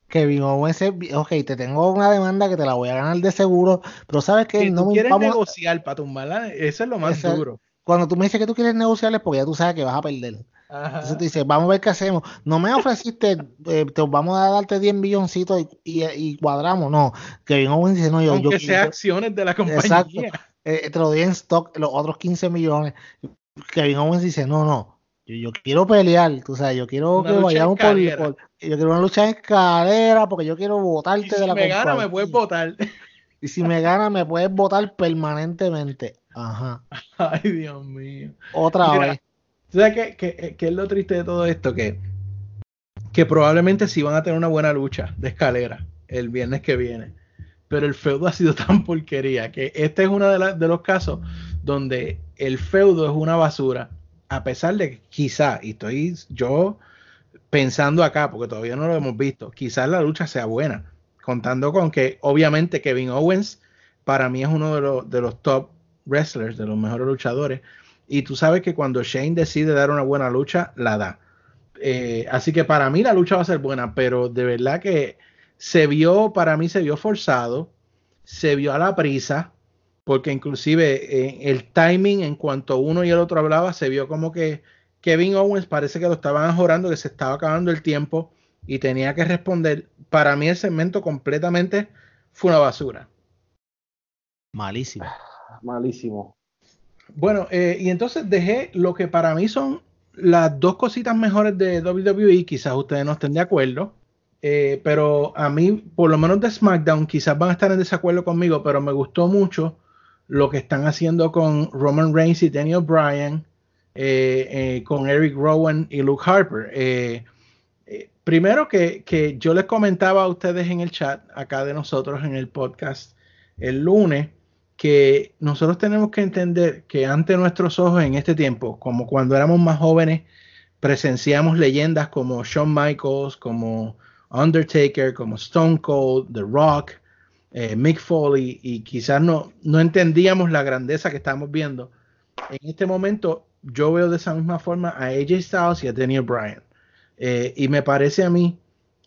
Kevin Owens es, ok, te tengo una demanda que te la voy a ganar de seguro, pero sabes que no tú quieres negociar para tumbarla, eso es lo más duro. Cuando tú me dices que tú quieres negociar es porque ya tú sabes que vas a perder. Entonces tú dices, vamos a ver qué hacemos. No me ofreciste, eh, te vamos a darte 10 milloncitos y, y, cuadramos. No, Kevin Owens dice, no, yo. Aunque sea acciones de la compañía. Exacto. Eh, te lo di en stock, los otros 15 millones. Kevin Owens dice, no, no, yo, quiero pelear, tú sabes, yo quiero que vayamos por, Yo quiero una lucha en escalera porque yo quiero votarte si de la me gana, me puedes votar. Y si me gana, me puedes votar permanentemente. Ajá. Ay, Dios mío. Otra vez. ¿Sabes qué, qué, qué, es lo triste de todo esto? Que, que probablemente sí van a tener una buena lucha de escalera el viernes que viene. Pero el feudo ha sido tan porquería que este es uno de, los casos donde el feudo es una basura a pesar de que quizá, y estoy yo pensando acá, porque todavía no lo hemos visto, quizás la lucha sea buena, contando con que obviamente Kevin Owens para mí es uno de de los top wrestlers, de los mejores luchadores, y tú sabes que cuando Shane decide dar una buena lucha, la da. Eh, así que para mí la lucha va a ser buena, pero de verdad que se vio, para mí se vio forzado, se vio a la prisa, porque inclusive eh, el timing en cuanto uno y el otro hablaba, se vio como que Kevin Owens parece que lo estaban ajorando, que se estaba acabando el tiempo y tenía que responder. Para mí el segmento completamente fue una basura. Malísimo. Malísimo. Bueno, eh, y entonces dejé lo que para mí son las dos cositas mejores de WWE, quizás ustedes no estén de acuerdo, eh, pero a mí, por lo menos de SmackDown, quizás van a estar en desacuerdo conmigo, pero me gustó mucho lo que están haciendo con Roman Reigns y Daniel Bryan, eh, eh, con Eric Rowan y Luke Harper. Primero que, que, yo les comentaba a ustedes en el chat, acá de nosotros en el podcast, el lunes, que nosotros tenemos que entender que ante nuestros ojos en este tiempo, como cuando éramos más jóvenes, presenciamos leyendas como Shawn Michaels, como Undertaker, como Stone Cold, The Rock, eh, Mick Foley y quizás no, no entendíamos la grandeza que estamos viendo. En este momento yo veo de esa misma forma a AJ Styles y a Daniel Bryan. Eh, y me parece a mí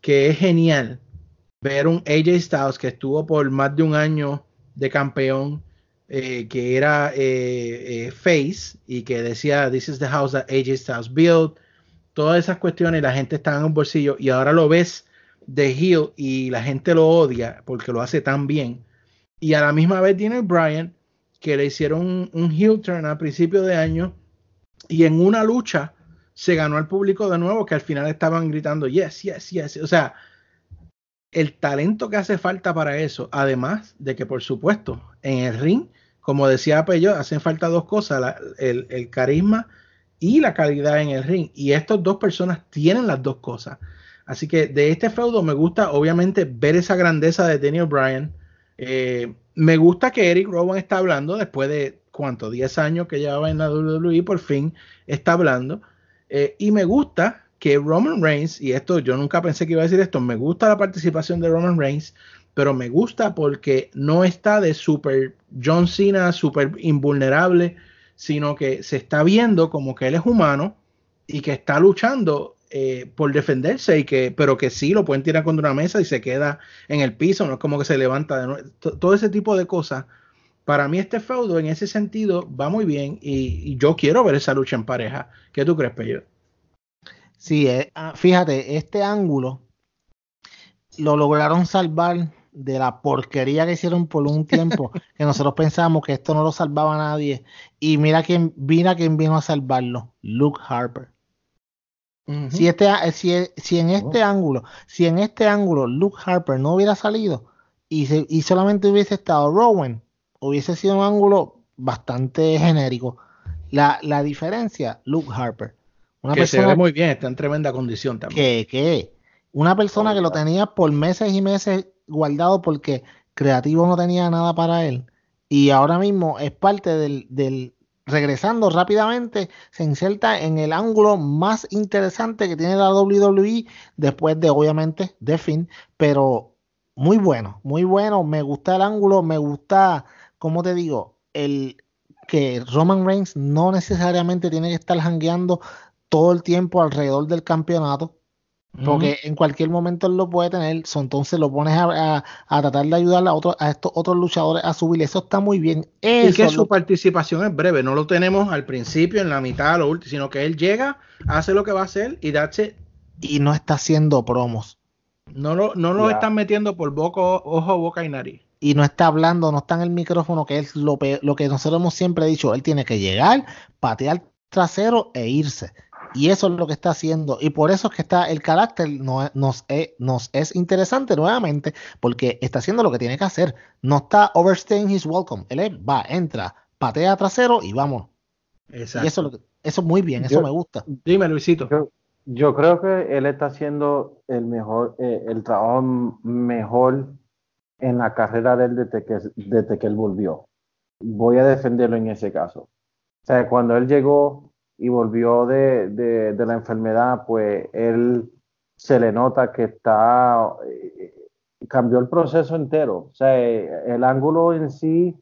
que es genial ver un AJ Styles que estuvo por más de un año de campeón, eh, que era face y que decía, This is the house that AJ Styles built. Todas esas cuestiones, la gente estaba en un bolsillo y ahora lo ves de heel y la gente lo odia porque lo hace tan bien. Y a la misma vez tiene Brian que le hicieron un, heel turn a principio de año y en una lucha se ganó al público de nuevo que al final estaban gritando yes, yes, yes. O sea, el talento que hace falta para eso, además de que por supuesto en el ring, como decía Pello, hacen falta dos cosas, el, carisma y la calidad en el ring. Y estas dos personas tienen las dos cosas. Así que de este feudo me gusta, obviamente, ver esa grandeza de Daniel Bryan. Eh, me gusta que Eric Rowan está hablando después de, ¿cuánto? 10 años que llevaba en la WWE, por fin está hablando. Eh, y me gusta que Roman Reigns, y esto yo nunca pensé que iba a decir esto, me gusta la participación de Roman Reigns, pero me gusta porque no está de super John Cena, super invulnerable, sino que se está viendo como que él es humano y que está luchando eh, por defenderse y que, pero que sí lo pueden tirar contra una mesa y se queda en el piso, no es como que se levanta de nuevo. Todo ese tipo de cosas. Para mí este feudo en ese sentido va muy bien y, yo quiero ver esa lucha en pareja. ¿Qué tú crees, Pello? Sí, eh, ah, fíjate, este ángulo lo lograron salvar de la porquería que hicieron por un tiempo, que nosotros pensamos que esto no lo salvaba nadie. Y mira quién, mira quién vino a salvarlo, Luke Harper si, este, si, si, en este ángulo, si en este ángulo Luke Harper no hubiera salido y, y solamente hubiese estado Rowan, hubiese sido un ángulo bastante genérico. La, la diferencia, Luke Harper. Una que persona, se ve muy bien, está en tremenda condición también. Que, que una persona que lo tenía por meses y meses guardado porque creativo no tenía nada para él. Y ahora mismo es parte del, del, regresando rápidamente, se inserta en el ángulo más interesante que tiene la WWE después de, obviamente, de Finn, pero muy bueno, muy bueno. Me gusta el ángulo, me gusta, como te digo, el que Roman Reigns no necesariamente tiene que estar jangueando todo el tiempo alrededor del campeonato. Porque en cualquier momento él lo puede tener, so, entonces lo pones a, a, tratar de ayudar a, otros a estos otros luchadores a subir. Eso está muy bien. Eso y que su participación es breve, no lo tenemos al principio, en la mitad, lo último, sino que él llega, hace lo que va a hacer y dache. Y no está haciendo promos. No lo, no lo están metiendo por boca, ojo, boca y nariz. Y no está hablando, no está en el micrófono, que es lo, lo que nosotros hemos siempre dicho. Él tiene que llegar, patear trasero e irse. Y eso es lo que está haciendo. Y por eso es que está el carácter no, nos, es, nos es interesante nuevamente, porque está haciendo lo que tiene que hacer. No está overstaying his welcome. Él va, entra, patea trasero y vamos. Exacto. Y eso, eso muy bien, eso me gusta. Dime, Luisito. Yo, creo que él está haciendo el mejor, eh, el trabajo mejor en la carrera de él desde que, desde que él volvió. Voy a defenderlo en ese caso. O sea, cuando él llegó, y volvió de, de, la enfermedad, pues él se le nota que está, eh, cambió el proceso entero. O sea, el ángulo en sí,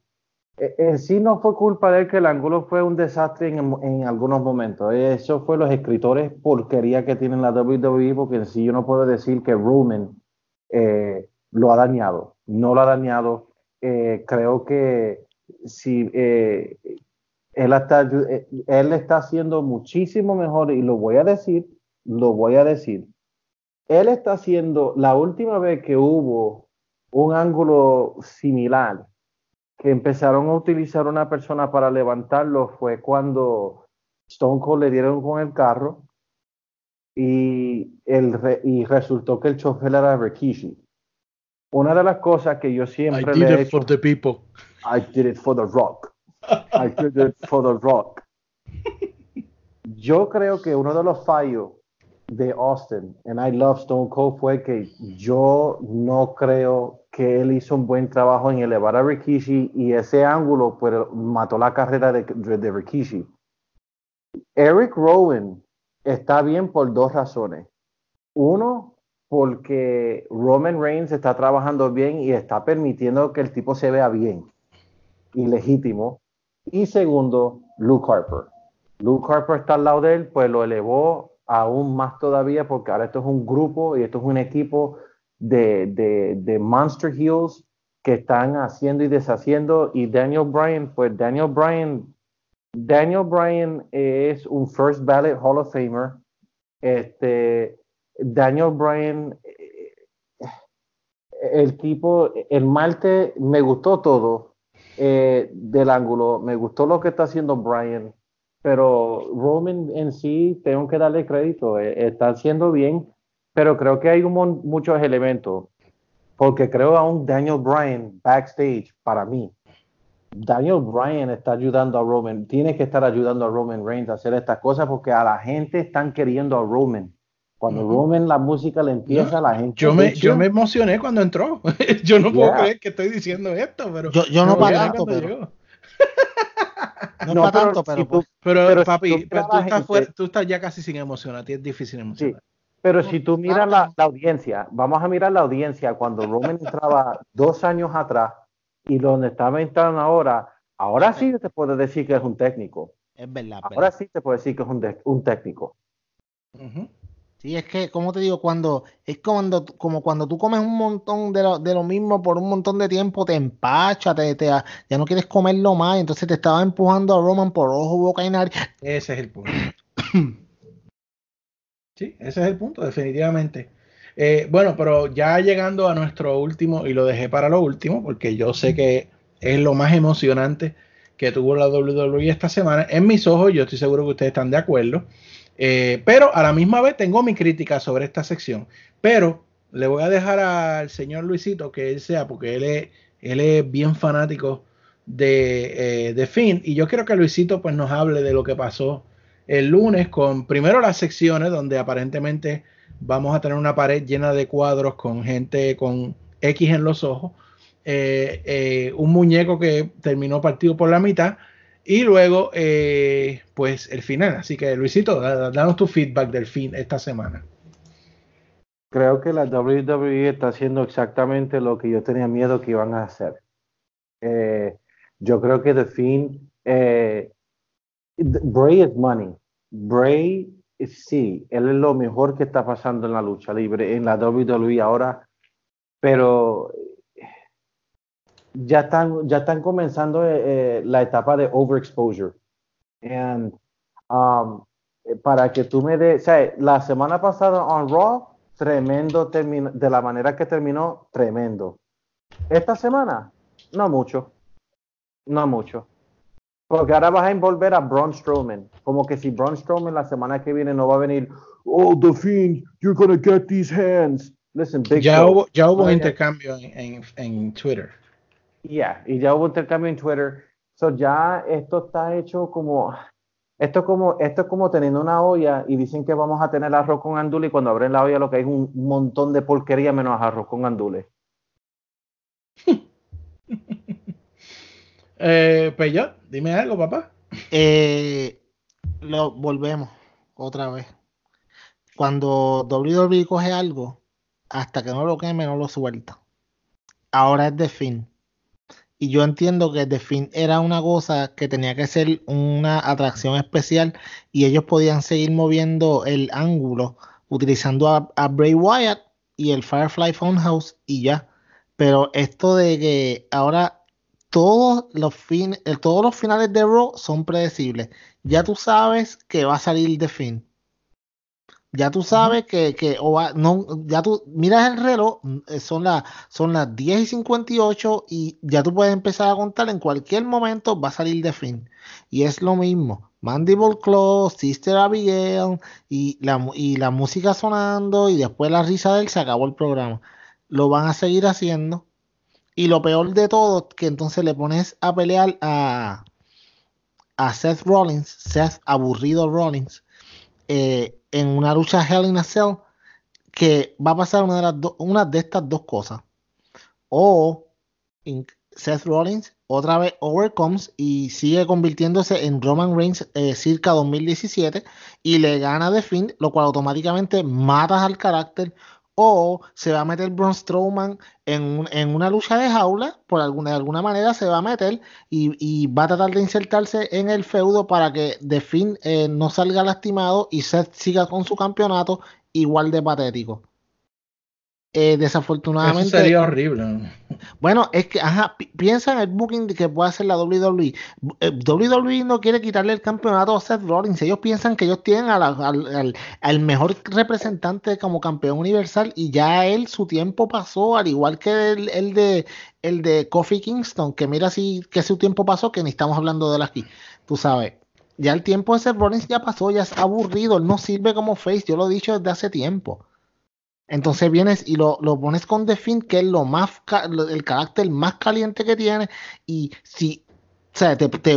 en sí no fue culpa de él que el ángulo fue un desastre en, en algunos momentos. Eso fue los escritores porquería que tienen la WWE, porque en sí yo no puedo decir que Roman eh, lo ha dañado. No lo ha dañado. Eh, creo que si él está, eh, él está haciendo muchísimo mejor y lo voy a decir, lo voy a decir. Él está haciendo, la última vez que hubo un ángulo similar, que empezaron a utilizar una persona para levantarlo, fue cuando Stone Cold le dieron con el carro y, el, y resultó que el chofer era Rikishi. Una de las cosas que yo siempre I did it for the people. I did it for the rock. I it for the rock. Yo creo que uno de los fallos de Austin, and I love Stone Cold, fue que yo no creo que él hizo un buen trabajo en elevar a Rikishi y ese ángulo pues, mató la carrera de, de Rikishi. Eric Rowan está bien por dos razones. Uno, porque Roman Reigns está trabajando bien y está permitiendo que el tipo se vea bien y legítimo. Y segundo, Luke Harper. Luke Harper está al lado de él, pues lo elevó aún más todavía porque ahora esto es un grupo y esto es un equipo de, de, Monster Heels que están haciendo y deshaciendo. Y Daniel Bryan, pues Daniel Bryan, Daniel Bryan es un First Ballot Hall of Famer. Este, Daniel Bryan, eh, el tipo, el malte me gustó todo, eh, del ángulo. Me gustó lo que está haciendo Brian, pero Roman en sí, tengo que darle crédito, eh, está haciendo bien, pero creo que hay muchos elementos, porque creo aún Daniel Bryan backstage, para mí, Daniel Bryan está ayudando a Roman, tiene que estar ayudando a Roman Reigns a hacer estas cosas porque a la gente están queriendo a Roman. Cuando Roman la música le empieza, la gente. Yo me, yo me emocioné cuando entró. yo no puedo creer que estoy diciendo esto, pero. Yo, yo no para tanto, pero. no, para tanto, pero. Pero, papi, tú, estás tú, estás ya casi sin emocionar. Es difícil emocionar. Pero si tú miras la, la, audiencia, vamos a mirar la audiencia cuando Roman entraba dos años atrás y donde estaba entrando ahora, ahora sí te puedo decir que es un técnico. Es verdad. Ahora sí te puedo decir que es un, un técnico. Sí, es que, como te digo, cuando es cuando, como cuando tú comes un montón de lo, de lo mismo por un montón de tiempo, te empacha, te, ya no quieres comerlo más, entonces te estaba empujando a Roman por ojo, boca y nariz. Ese es el punto. sí, ese es el punto, definitivamente. Eh, bueno, pero ya llegando a nuestro último, y lo dejé para lo último, porque yo sé que es lo más emocionante que tuvo la WWE esta semana. En mis ojos, yo estoy seguro que ustedes están de acuerdo. Eh, pero a la misma vez tengo mi crítica sobre esta sección. Pero le voy a dejar al señor Luisito que él sea, porque él es, bien fanático de, eh, de Finn. Y yo quiero que Luisito pues, nos hable de lo que pasó el lunes con primero las secciones donde aparentemente vamos a tener una pared llena de cuadros con gente con X en los ojos. Eh, un muñeco que terminó partido por la mitad y luego, eh, pues el final. Así que Luisito, danos tu feedback del fin esta semana. Creo que la WWE está haciendo exactamente lo que yo tenía miedo que iban a hacer. Eh, yo creo que The fin eh, Bray es money. Bray sí, él es lo mejor que está pasando en la lucha libre, en la WWE ahora, pero ya están, ya están comenzando eh, eh, la etapa de overexposure. And, um, para que tú me des, o sea, la semana pasada on Raw, tremendo de la manera que terminó, tremendo. Esta semana, no mucho, no mucho. Porque ahora vas a envolver a Braun Strowman. Como que si Braun Strowman la semana que viene no va a venir, oh, The Fiend, you're gonna get these hands. Listen, Big ya, hubo, ya hubo intercambio en, en, Twitter. Yeah, y ya hubo intercambio en Twitter. So ya esto está hecho como, esto es como, esto es como teniendo una olla y dicen que vamos a tener arroz con andule y cuando abren la olla lo que hay es un montón de porquería menos arroz con andule. Eh, pues yo, dime algo, papá. Eh, lo volvemos otra vez. Cuando WWE coge algo, hasta que no lo queme, no lo suelta. Ahora es de fin. Y yo entiendo que de fin era una cosa que tenía que ser una atracción especial y ellos podían seguir moviendo el ángulo utilizando a, Bray Wyatt y el Firefly Funhouse y ya. Pero esto de que ahora todos los, fin, eh, todos los finales de Raw son predecibles. Ya tú sabes que va a salir de fin. Ya tú sabes que, que o no, ya tú miras el reloj, mm, eh, son, las son las 10 y 58 y ya tú puedes empezar a contar en cualquier momento va a salir de fin. Y es lo mismo. Mandible Claw, Sister Abigail y la, y la música sonando y después la risa de él se acabó el programa. Lo van a seguir haciendo y lo peor de todo, que entonces le pones a pelear a, a Seth Rollins, Seth aburrido Rollins, eh, en una lucha Hell in a Cell, que va a pasar una de, las una de estas dos cosas. O Seth Rollins otra vez overcomes y sigue convirtiéndose en Roman Reigns eh, circa 2017 y le gana de fin, lo cual automáticamente matas al carácter o se va a meter Braun Strowman en, en, una lucha de jaula, por alguna, de alguna manera se va a meter y, va a tratar de insertarse en el feudo para que The Finn eh, no salga lastimado y Seth siga con su campeonato igual de patético. Eh, desafortunadamente. Eso sería horrible. Bueno, es que, ajá, piensa en el booking que puede hacer la WWE. Eh, WWE no quiere quitarle el campeonato a Seth Rollins. Ellos piensan que ellos tienen al, mejor representante como campeón universal y ya él su tiempo pasó, al igual que el, de el de Kofi Kingston, que mira si que su tiempo pasó, que ni estamos hablando de él aquí. Tú sabes. Ya el tiempo de Seth Rollins ya pasó, ya es aburrido, él no sirve como face, yo lo he dicho desde hace tiempo. Entonces vienes y lo, pones con The que es lo más el carácter más caliente que tiene. Y si o sea, te,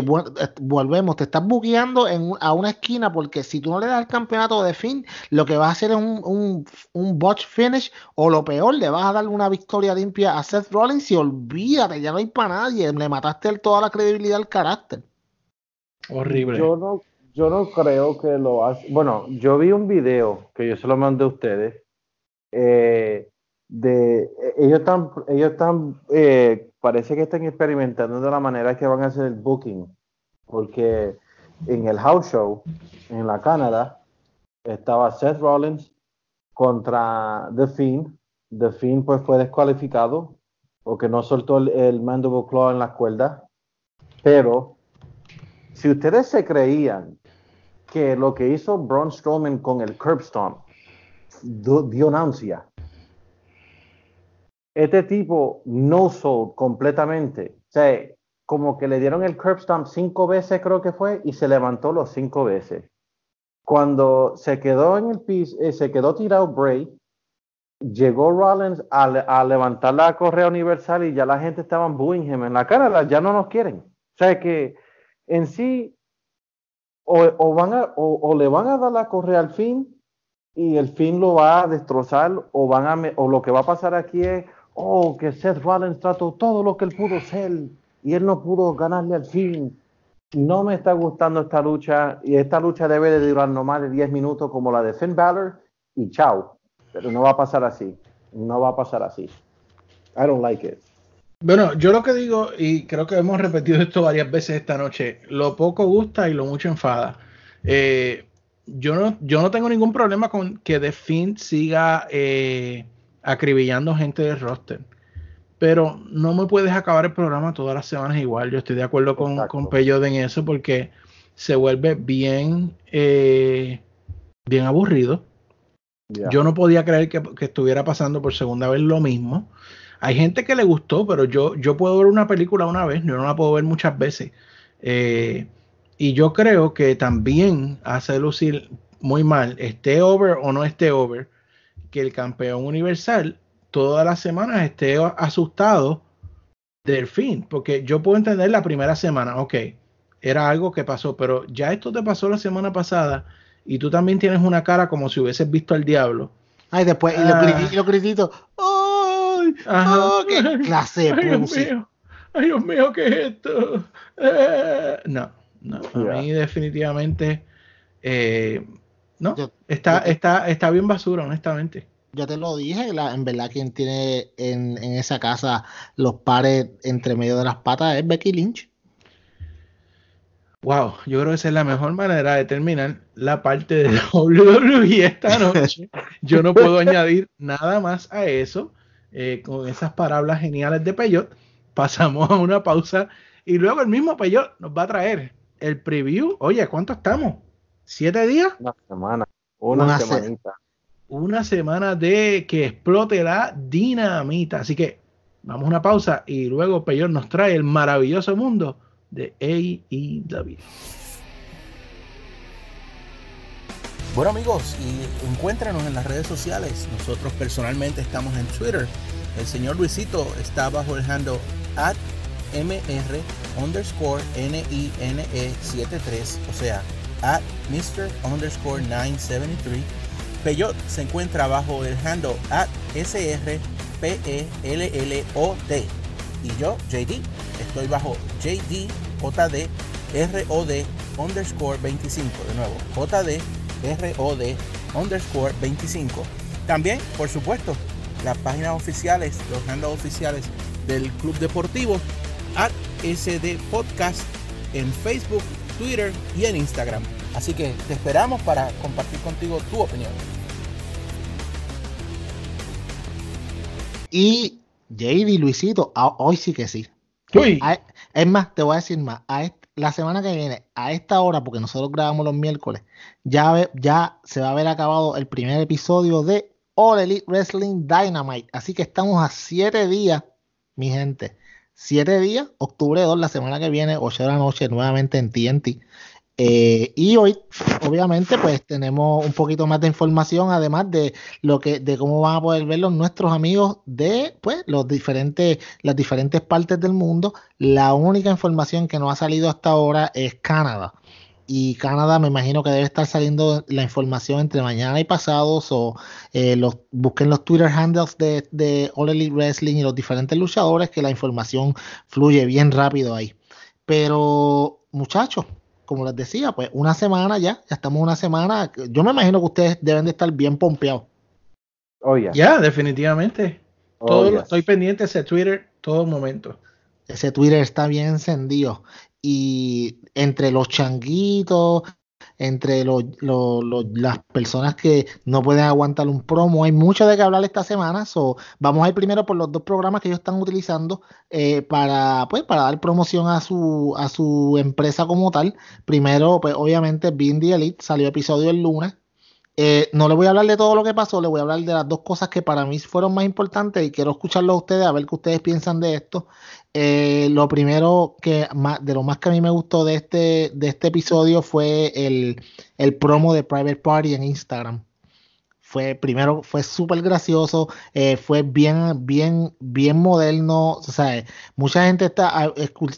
volvemos, te estás bugueando en, a una esquina porque si tú no le das el campeonato de fin, lo que vas a hacer es un, un, un botch finish o lo peor, le vas a dar una victoria limpia a Seth Rollins y olvídate, ya no hay para nadie, le mataste toda la credibilidad al carácter. Horrible. Yo no, yo no creo que lo hace. Bueno, yo vi un video que yo se lo mandé a ustedes eh, de, ellos están, ellos están, eh, parece que están experimentando de la manera que van a hacer el booking, porque en el house show, en la Canadá, estaba Seth Rollins contra The Fiend. The Fiend pues fue descualificado porque no soltó el, el mandible claw en la cuerda. Pero si ustedes se creían que lo que hizo Braun Strowman con el curb stomp dio náusea. Este tipo no sold completamente. O sea, como que le dieron el curb cinco veces, creo que fue, y se levantó los cinco veces. Cuando se quedó en el piso, eh, se quedó tirado Bray, llegó Rollins a, levantar la correa universal y ya la gente estaba booing him en la cara, ya no nos quieren. O sea que en sí, o, van a, o le van a dar la correa al fin, y el fin lo va a destrozar o van a o lo que va a pasar aquí es oh que Seth Rollins trató todo lo que él pudo ser y él no pudo ganarle al fin. No me está gustando esta lucha y esta lucha debe de durar no más de 10 minutos como la de Finn Balor y chao. Pero no va a pasar así no va a pasar así. I don't like it. Bueno, yo lo que digo, y creo que hemos repetido esto varias veces esta noche, lo poco gusta y lo mucho enfada. Eh, yo no, yo no tengo ningún problema con que The Fiend siga eh, acribillando gente del roster. Pero no me puedes acabar el programa todas las semanas igual. Yo estoy de acuerdo con, con en eso porque se vuelve bien, eh, bien aburrido. Yo no podía creer que, estuviera pasando por segunda vez lo mismo. Hay gente que le gustó, pero yo, yo puedo ver una película una vez, yo no la puedo ver muchas veces. Eh, y yo creo que también hace lucir muy mal, esté over o no esté over, que el campeón universal todas las semanas esté asustado del fin. Porque yo puedo entender la primera semana, ok, era algo que pasó, pero ya esto te pasó la semana pasada y tú también tienes una cara como si hubieses visto al diablo. Ay, después, y lo, ah. ¡Ay! Oh, ¡Qué clase Ay, Dios mío. Ay, Dios mío, ¿qué es esto? Eh, no, no, a mí definitivamente eh, no, está, está, está bien basura, honestamente. Yo te lo dije, en verdad quien tiene en, en, esa casa los pares entre medio de las patas es Becky Lynch. Wow, yo creo que esa es la mejor manera de terminar la parte de WWE esta noche. Yo no puedo añadir nada más a eso. Eh, con esas palabras geniales de Peyot, pasamos a una pausa y luego el mismo Peyot nos va a traer el preview. Oye, ¿cuánto estamos? ¿Siete días? Una semana. Una, una semanita. Una semana de que explote la dinamita. Así que vamos a una pausa y luego Peyot nos trae el maravilloso mundo de AEW. Bueno amigos, y encuéntranos en las redes sociales. Nosotros personalmente estamos en Twitter. El señor Luisito está bajo el handle at mr underscore NINE 73, o sea, at Mr. underscore 973. Peyot se encuentra bajo el handle at SR P-E-L-L-O-T. Y yo, JD, estoy bajo JD JD ROD underscore 25. De nuevo, JD ROD underscore 25. También, por supuesto, las páginas oficiales, los handles oficiales del Club Deportivo, at SD Podcast en Facebook, Twitter y en Instagram. Así que te esperamos para compartir contigo tu opinión. Y JD Luisito, ah, hoy sí que sí. Es más, te voy a decir más. A la semana que viene, a esta hora, porque nosotros grabamos los miércoles, ya, ya se va a haber acabado el primer episodio de All Elite Wrestling Dynamite. Así que estamos a siete días, mi gente. Siete días, octubre 2, la semana que viene, 8 de la noche, nuevamente en TNT. Eh, y hoy, obviamente, pues tenemos un poquito más de información, además de lo que, de cómo van a poder verlos nuestros amigos de pues los diferentes, las diferentes partes del mundo. La única información que no ha salido hasta ahora es Canadá. Y Canadá me imagino que debe estar saliendo la información entre mañana y pasados o eh, los, busquen los Twitter handles de, de All Elite Wrestling y los diferentes luchadores que la información fluye bien rápido ahí. Pero muchachos, como les decía, pues una semana ya, ya estamos una semana. Yo me imagino que ustedes deben de estar bien pompeados. Oh, Ya, definitivamente. Oh, estoy pendiente de ese Twitter todo momento. Ese Twitter está bien encendido. Y entre los changuitos, entre las personas que no pueden aguantar un promo. Hay mucho de qué hablar esta semana. So, vamos a ir primero por los dos programas que ellos están utilizando eh, para, pues, para dar promoción a su, a su empresa como tal. Primero, pues obviamente, Being Elite salió episodio el lunes. Eh, no le voy a hablar de todo lo que pasó, le voy a hablar de las dos cosas que para mí fueron más importantes y quiero escucharlo a ustedes, a ver qué ustedes piensan de esto. Eh, lo primero que de lo más que a mí me gustó de este, de este episodio fue el, el promo de Private Party en Instagram. Fue primero fue súper gracioso eh, fue bien bien bien moderno o sea mucha gente está ah,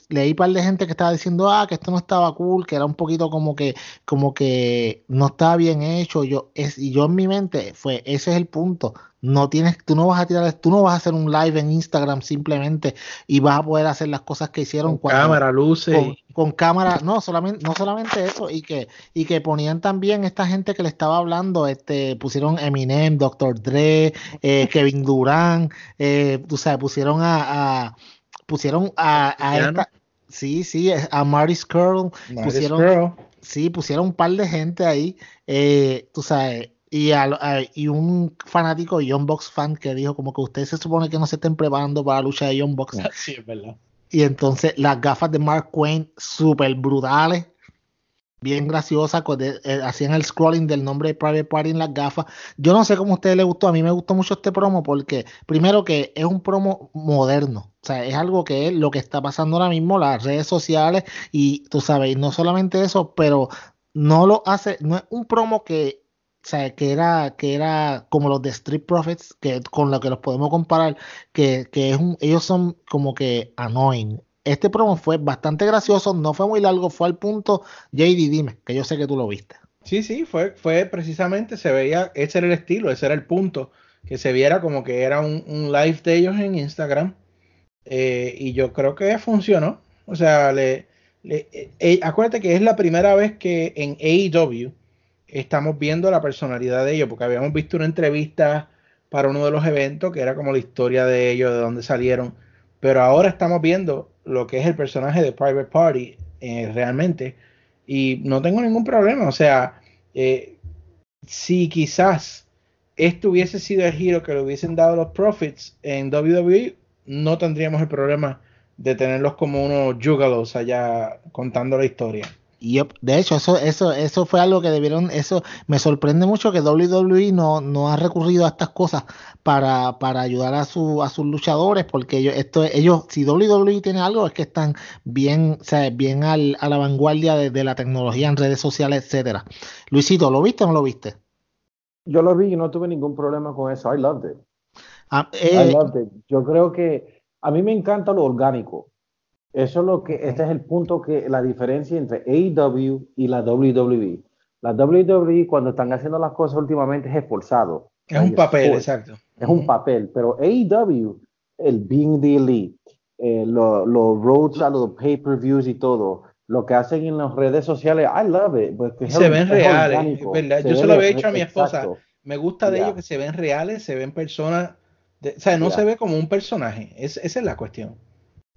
leí un par de gente que estaba diciendo ah que esto no estaba cool que era un poquito como que como que no estaba bien hecho yo es y yo en mi mente fue ese es el punto no tienes, tú no vas a tirar, tú no vas a hacer un live en Instagram simplemente y vas a poder hacer las cosas que hicieron con cámara, luces. Con, cámara, no, solamente, no solamente eso, y que, y que ponían también esta gente que le estaba hablando, este, pusieron Eminem, Dr. Dre, eh, Kevin Durán, eh, tú sabes, pusieron a, pusieron a, esta, sí, sí, a Marty Skrull, pusieron, sí, pusieron un par de gente ahí, eh, tú sabes, y, y un fanático Young Box fan que dijo como que ustedes se supone que no se estén preparando para la lucha de Young Box. Sí, es verdad. Y entonces las gafas de Mark Quinn, súper brutales, bien graciosas, eh, hacían el scrolling del nombre de Private Party en las gafas. Yo no sé cómo a ustedes les gustó, a mí me gustó mucho este promo porque, primero que es un promo moderno, o sea, es algo que es lo que está pasando ahora mismo, las redes sociales, y tú sabes, no solamente eso, pero no lo hace, no es un promo que o sea, que era, que era como los de Street Profits, que con lo que los podemos comparar, que, que es un, ellos son como que annoying. Este promo fue bastante gracioso, no fue muy largo, fue al punto. JD, dime, que yo sé que tú lo viste. Sí, sí, fue, fue precisamente, se veía, ese era el estilo, ese era el punto, que se viera como que era un, live de ellos en Instagram. Eh, y yo creo que funcionó. O sea, le, eh, eh, acuérdate que es la primera vez que en AEW estamos viendo la personalidad de ellos, porque habíamos visto una entrevista para uno de los eventos que era como la historia de ellos, de dónde salieron, pero ahora estamos viendo lo que es el personaje de Private Party eh, realmente y no tengo ningún problema, o sea, eh, si quizás esto hubiese sido el giro que le hubiesen dado los Profits en WWE, no tendríamos el problema de tenerlos como unos jugalos allá contando la historia. Y de hecho, eso, eso, eso fue algo que debieron, eso me sorprende mucho que WWE no, no ha recurrido a estas cosas para, para ayudar a, su, a sus luchadores, porque ellos, esto, ellos, si WWE tiene algo, es que están bien, o sea, bien al, a la vanguardia de, la tecnología en redes sociales, etcétera. Luisito, ¿lo viste o no lo viste? Yo lo vi y no tuve ningún problema con eso. I loved it. Ah, I eh, loved it. Yo creo que a mí me encanta lo orgánico. Eso es lo que, este es el punto que la diferencia entre AEW y la WWE. La WWE cuando están haciendo las cosas últimamente es esforzado. Es un papel, exacto. Es un papel, pero AEW, el Being the Elite, eh, los roads a los pay-per-views y todo, lo que hacen en las redes sociales, I love it. se ven reales, Yo se lo había dicho a mi esposa. Me gusta de ellos que se ven reales, se ven personas, o sea, no se ve como un personaje. esa es la cuestión.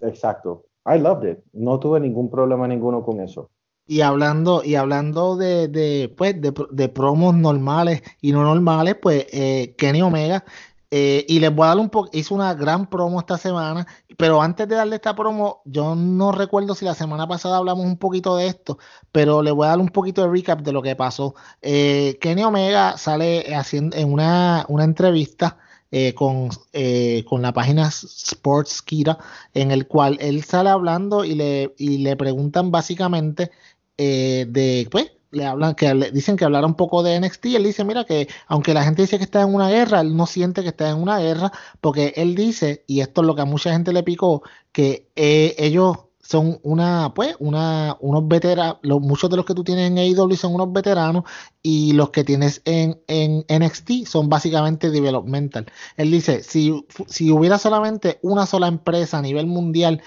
Exacto. I loved it. No tuve ningún problema ninguno con eso. Y hablando, y hablando de, de, pues, de, promos normales y no normales, pues eh, Kenny Omega, eh, y les voy a dar un poco, hizo una gran promo esta semana, pero antes de darle esta promo, yo no recuerdo si la semana pasada hablamos un poquito de esto, pero le voy a dar un poquito de recap de lo que pasó. Eh, Kenny Omega sale haciendo en una, una entrevista eh, con, eh, con la página Sports Kira, en el cual él sale hablando y le, y le preguntan básicamente eh, de, pues, le hablan, que le dicen que hablara un poco de NXT, él dice, mira que aunque la gente dice que está en una guerra, él no siente que está en una guerra, porque él dice, y esto es lo que a mucha gente le picó, que ellos son una, pues, una, unos veteranos, muchos de los que tú tienes en AEW son unos veteranos y los que tienes en, en NXT son básicamente developmental. Él dice, si, si hubiera solamente una sola empresa a nivel mundial,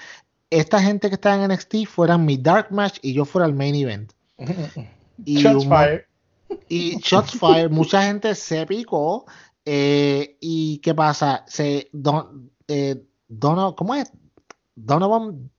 esta gente que está en NXT fueran mi Dark Match y yo fuera el main event. y Shots Fire. Y Shots Fire, mucha gente se picó. Eh, ¿Y qué pasa? Se, don, eh, ¿Cómo es? Donovan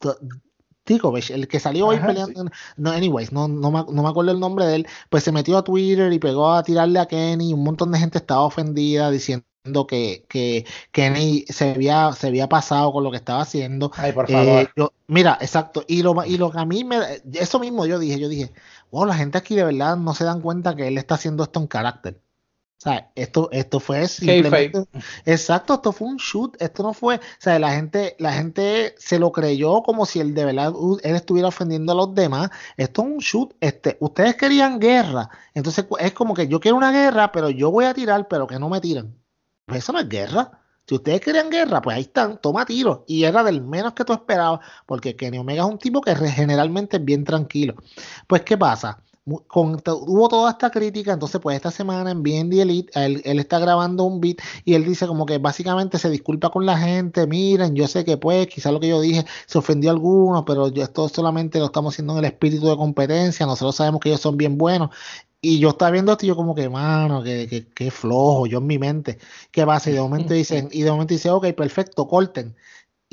el que salió hoy peleando. No, anyways, no, no, me, no, me, acuerdo el nombre de él. Pues se metió a Twitter y pegó a tirarle a Kenny. Un montón de gente estaba ofendida diciendo que, que Kenny se había, se había pasado con lo que estaba haciendo. Ay, por favor. Eh, mira, exacto. Y lo, y lo que a mí me. Eso mismo yo dije, yo dije, wow, la gente aquí de verdad no se dan cuenta que él está haciendo esto en carácter. O sea, esto, esto fue simplemente. Exacto, esto fue un shoot. Esto no fue. O sea, la gente, la gente se lo creyó como si él de verdad él estuviera ofendiendo a los demás. Esto es un shoot. Este, ustedes querían guerra. Entonces es como que yo quiero una guerra, pero yo voy a tirar, pero que no me tiran. Pues eso no es guerra. Si ustedes querían guerra, pues ahí están, toma tiros. Y era del menos que tú esperabas, porque Kenny Omega es un tipo que generalmente es bien tranquilo. Pues, ¿qué pasa? Hubo toda esta crítica, entonces pues esta semana en BND Elite, él, él, está grabando un beat y él dice como que básicamente se disculpa con la gente, miren, yo sé que pues quizá lo que yo dije se ofendió a algunos, pero esto solamente lo estamos haciendo en el espíritu de competencia, nosotros sabemos que ellos son bien buenos. Y yo estaba viendo esto y yo como que, mano, que, que, flojo, yo en mi mente, ¿qué pasa? Y de momento dicen, y de momento dice, ok, perfecto, corten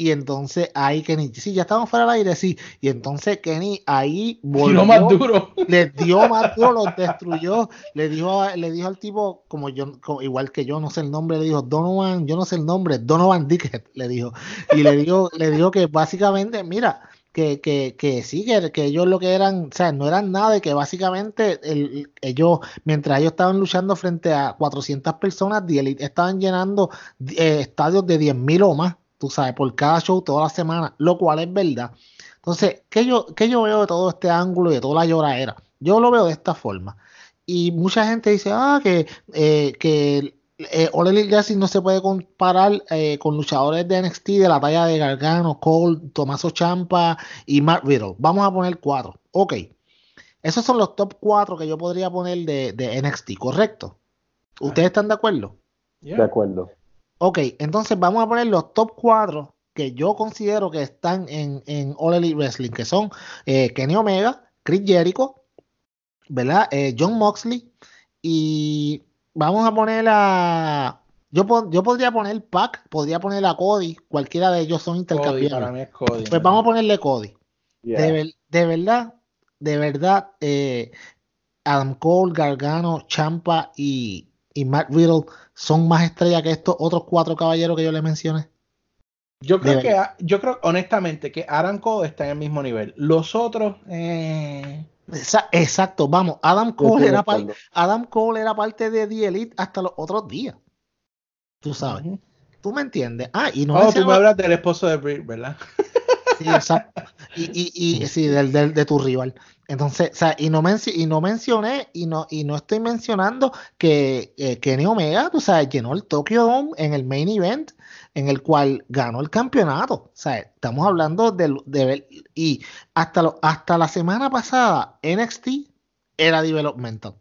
Y entonces ahí Kenny, sí, ya estamos fuera del aire, sí. Y entonces Kenny ahí volvió, más duro. Le dio más duro, los destruyó. Le dijo, le dijo al tipo, como yo, igual que yo, no sé el nombre, le dijo Donovan, yo no sé el nombre, Donovan Dickett, le dijo. Y le dijo, le dijo que básicamente, mira, que, que, que sí, que, que, ellos lo que eran, o sea, no eran nada, y que básicamente el, ellos, mientras ellos estaban luchando frente a 400 personas, estaban llenando eh, estadios de 10.000 o más tú sabes, por cada show toda la semana, lo cual es verdad. Entonces, ¿qué yo, qué yo veo de todo este ángulo y de toda la lloradera? Yo lo veo de esta forma. Y mucha gente dice, ah, que, eh, que eh, Ole no se puede comparar eh, con luchadores de NXT de la talla de Gargano, Cole, Tomaso Champa y Mark Riddle. Vamos a poner cuatro. Ok. Esos son los top cuatro que yo podría poner de, de NXT, ¿correcto? ¿Ustedes están de acuerdo? De acuerdo. Ok, entonces vamos a poner los top 4 que yo considero que están en, en All Elite Wrestling, que son eh, Kenny Omega, Chris Jericho, ¿verdad? Eh, John Moxley y vamos a poner a... Yo, yo podría poner Pac, podría poner a Cody, cualquiera de ellos son intercambiables. pues vamos a ponerle Cody. De, verdad, de verdad, eh, Adam Cole, Gargano, Champa y, y Matt Riddle son más estrellas que estos otros cuatro caballeros que yo les mencioné? Yo creo que, yo creo honestamente que Aranco está en el mismo nivel. Los otros, eh... Exacto, vamos, Adam Cole, era parte, Adam Cole era parte de The Elite hasta los otros días. Tú sabes. Tú me entiendes. Ah, y no oh, tú me hablas del esposo de Brit, ¿verdad? Sí, exacto. Y, y, y sí, del, del, de tu rival. Entonces, o sea, y no, y no mencioné, y no, y no estoy mencionando que eh, Kenny Omega, tú sabes, llenó el Tokyo Dome en el main event, en el cual ganó el campeonato. O sea, estamos hablando de, de y hasta, lo, hasta la semana pasada, NXT era developmental.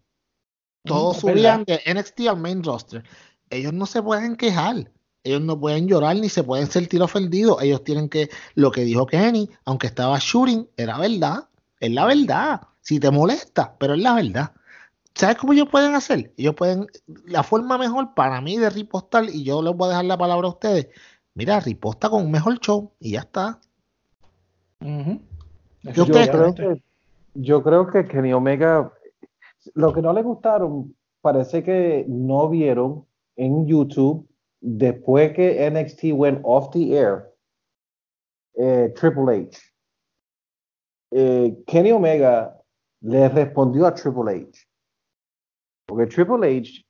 Todos mm, subían de NXT al main roster. Ellos no se pueden quejar. Ellos no pueden llorar ni se pueden sentir ofendidos. Ellos tienen que, lo que dijo Kenny, aunque estaba shooting, era verdad es la verdad. Si te molesta, pero es la verdad. ¿Sabes cómo ellos pueden hacer? Ellos pueden, la forma mejor para mí de ripostar, y yo les voy a dejar la palabra a ustedes, mira, riposta con un mejor show y ya está. yo, creo que, yo creo que Kenny Omega, lo que no le gustaron, parece que no vieron en YouTube, después que NXT went off the air, eh, Triple H eh, Kenny Omega le respondió a Triple H. Porque Triple H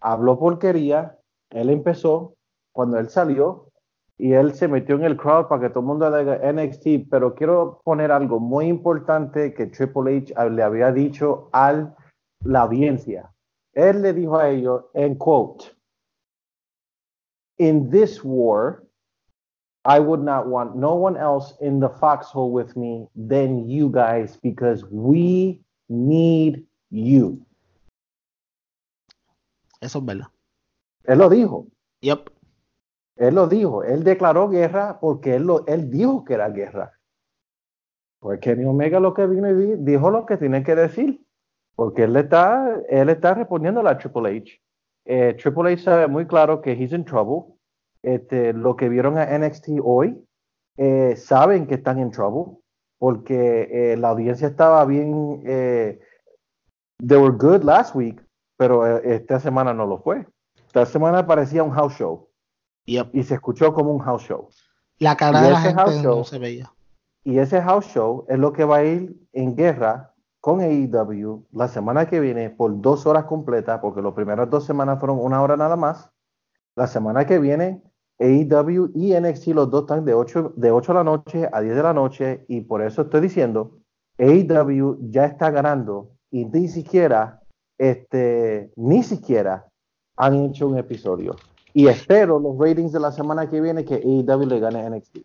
habló porquería, él empezó, cuando él salió, y él se metió en el crowd para que todo el mundo diga NXT, pero quiero poner algo muy importante que Triple H le había dicho a la audiencia. Él le dijo a ellos, en quote, in this war, I would not want no one else in the foxhole with me than you guys because we need you. Eso es verdad. Él lo dijo. Yep. Él lo dijo. Él declaró guerra porque él, lo, él dijo que era guerra. Porque Kenny Omega lo que vino y dijo lo que tiene que decir. Porque él está, él está respondiendo a la Triple H. Eh, Triple H sabe muy claro que he's in trouble este, lo que vieron a NXT hoy, eh, saben que están en trouble, porque eh, la audiencia estaba bien, eh, they were good last week, pero esta semana no lo fue. Esta semana parecía un house show. Y se escuchó como un house show. La cara de la gente no se veía. Y ese house show es lo que va a ir en guerra con AEW la semana que viene por dos horas completas, porque las primeras dos semanas fueron una hora nada más. La semana que viene AEW y NXT, los dos están de 8, de 8 de la noche a 10 de la noche y por eso estoy diciendo, AEW ya está ganando y ni siquiera, este, ni siquiera han hecho un episodio. Y espero los ratings de la semana que viene que AEW le gane a NXT.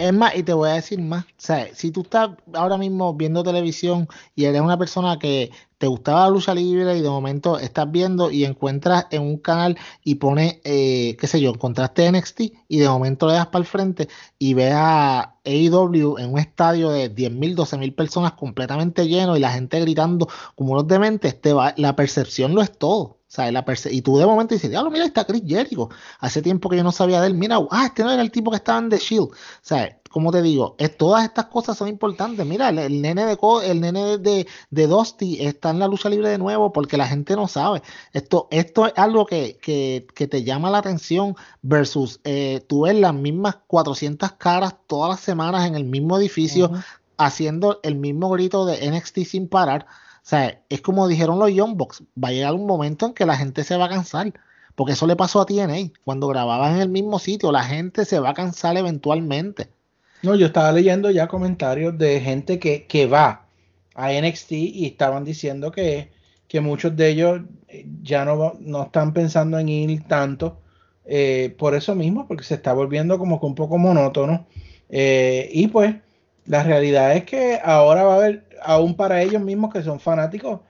Es más, y te voy a decir más, o sea, si tú estás ahora mismo viendo televisión y eres una persona que te gustaba la lucha libre y de momento estás viendo y encuentras en un canal y pone, eh, qué sé yo, encontraste NXT y de momento le das para el frente y ves a AEW en un estadio de 10.000, 12.000 personas completamente lleno y la gente gritando como unos dementes, te va, la percepción lo es todo. Sea, la y tú de momento dices, diablo, mira, está Chris Jericho. Hace tiempo que yo no sabía de él. Mira, ah, este no era el tipo que estaba en The Shield. O sea, como te digo, es, todas estas cosas son importantes. Mira, el, nene de el nene de, de Dusty está en la lucha libre de nuevo porque la gente no sabe. Esto, esto es algo que, que, que te llama la atención versus eh, tú ves las mismas 400 caras todas las semanas en el mismo edificio haciendo el mismo grito de NXT sin parar. Sea, es como dijeron los Young Bucks, va a llegar un momento en que la gente se va a cansar. Porque eso le pasó a TNA. Cuando grababan en el mismo sitio, la gente se va a cansar eventualmente. No, yo estaba leyendo ya comentarios de gente que, que va a NXT y estaban diciendo que, que muchos de ellos eh, ya no, no están pensando en ir tanto eh, por eso mismo, porque se está volviendo como que un poco monótono. Eh, y pues la realidad es que ahora va a haber, aún para ellos mismos que son fanáticos,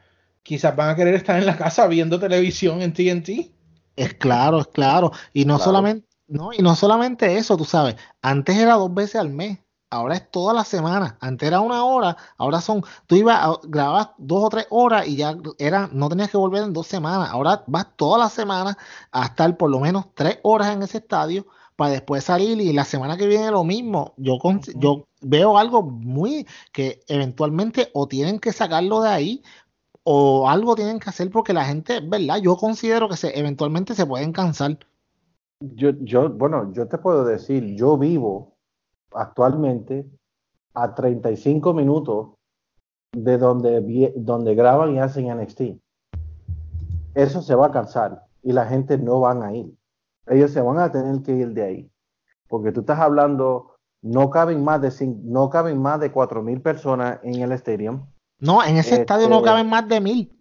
quizás van a querer estar en la casa viendo televisión en TNT. Es claro, es claro. Y no solamente no, y no solamente eso, tú sabes, antes era dos veces al mes, ahora es toda la semana. Antes era una hora, ahora son, tú ibas a grabar dos o tres horas y ya era, no tenías que volver en dos semanas. Ahora vas toda la semana a estar por lo menos tres horas en ese estadio para después salir y la semana que viene lo mismo. Yo, yo veo algo muy que eventualmente o tienen que sacarlo de ahí o algo tienen que hacer porque la gente, ¿verdad? Yo considero que se, eventualmente se pueden cansar yo, yo, bueno, yo te puedo decir, yo vivo actualmente a 35 minutos de donde, donde graban y hacen NXT. Eso se va a cansar y la gente no van a ir. Ellos se van a tener que ir de ahí. Porque tú estás hablando, no caben más de cinco, no caben más de cuatro mil personas en el estadio. No, en ese estadio no este, caben más de mil.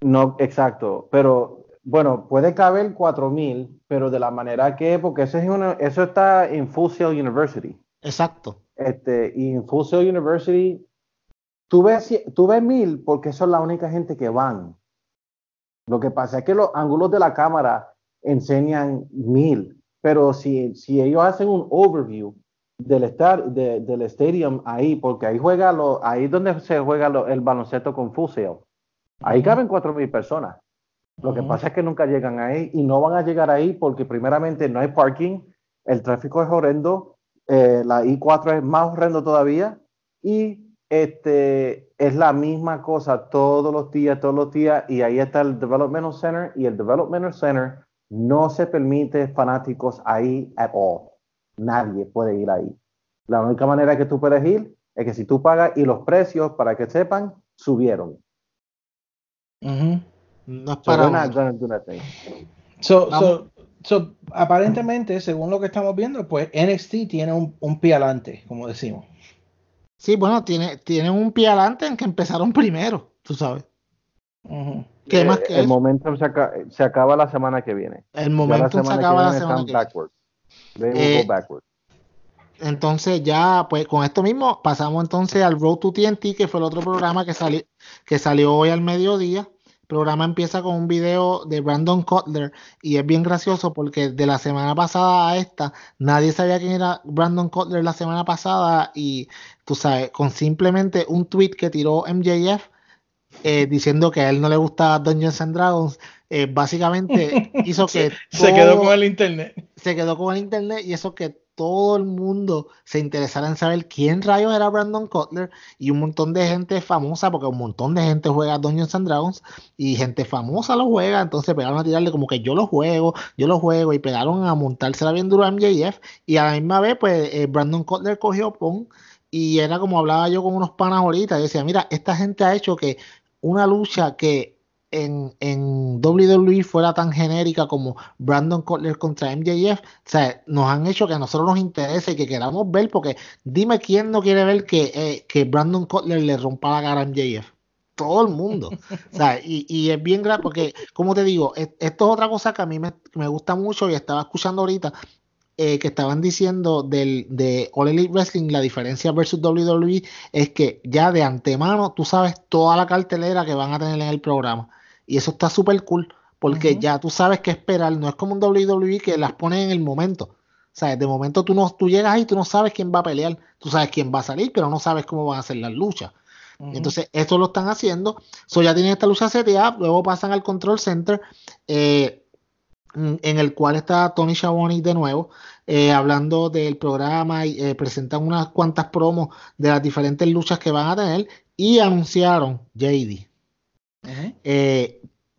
No, exacto. Pero bueno, puede caber 4000, pero de la manera que, porque eso, es eso está en Full Sail University. Exacto. Este, y en Full Sail University, tú ves, tú ves mil porque son la única gente que van. Lo que pasa es que los ángulos de la cámara enseñan mil, pero si, si ellos hacen un overview del, estar, del stadium ahí, porque ahí juega lo, ahí donde se juega el baloncesto con Sail, ahí caben cuatro mil personas. Lo que pasa es que nunca llegan ahí y no van a llegar ahí porque primeramente no hay parking, el tráfico es horrendo, eh, la I4 es más horrendo todavía y este, es la misma cosa todos los días, todos los días y ahí está el Developmental Center y el Developmental Center no se permite fanáticos ahí at all. Nadie puede ir ahí. La única manera que tú puedes ir es que si tú pagas y los precios, para que sepan, subieron. No es para so, so, aparentemente, según lo que estamos viendo, pues NXT tiene un, un pie adelante, como decimos. Sí, bueno, tiene, tiene un pie adelante en que empezaron primero, tú sabes. ¿Qué más que el momento se, se, acaba la semana que viene. El momento se acaba la semana que viene. Eh, entonces ya, pues con esto mismo pasamos entonces al Road to TNT, que fue el otro programa que, salió que salió hoy al mediodía. Programa empieza con un video de Brandon Cutler y es bien gracioso porque de la semana pasada a esta nadie sabía quién era Brandon Cutler la semana pasada y tú sabes, con simplemente un tweet que tiró MJF eh, diciendo que a él no le gusta Dungeons and Dragons, eh, básicamente hizo que... se quedó con el internet. Se quedó con el internet y eso que todo el mundo se interesara en saber quién rayos era Brandon Cutler y un montón de gente famosa, porque un montón de gente juega Dungeons and Dragons y gente famosa lo juega, entonces pegaron a tirarle como que yo lo juego, yo lo juego y pegaron a montársela bien duro a MJF y a la misma vez pues eh, Brandon Cutler cogió Pong y era como hablaba yo con unos panas ahorita y decía, mira, esta gente ha hecho que una lucha que en, en WWE fuera tan genérica como Brandon Cutler contra MJF, o sea, nos han hecho que a nosotros nos interese y que queramos ver, porque dime quién no quiere ver que, eh, que Brandon Cutler le rompa la cara a MJF. Todo el mundo. o sea, y, y, es bien grave porque, como te digo, esto es otra cosa que a mí me, me gusta mucho y estaba escuchando ahorita. Eh, que estaban diciendo del, de All Elite Wrestling, la diferencia versus WWE es que ya de antemano tú sabes toda la cartelera que van a tener en el programa. Y eso está súper cool, porque ya tú sabes qué esperar. No es como un WWE que las pone en el momento. O sea, de momento tú, no, tú llegas ahí y tú no sabes quién va a pelear. Tú sabes quién va a salir, pero no sabes cómo van a ser las luchas. Entonces, esto lo están haciendo. So ya tienen esta lucha seteada, luego pasan al Control Center, eh, mm, en el cual está Tony Schiavone de nuevo, eh, hablando del programa y eh, presentan unas cuantas promos de las diferentes luchas que van a tener y anunciaron JD.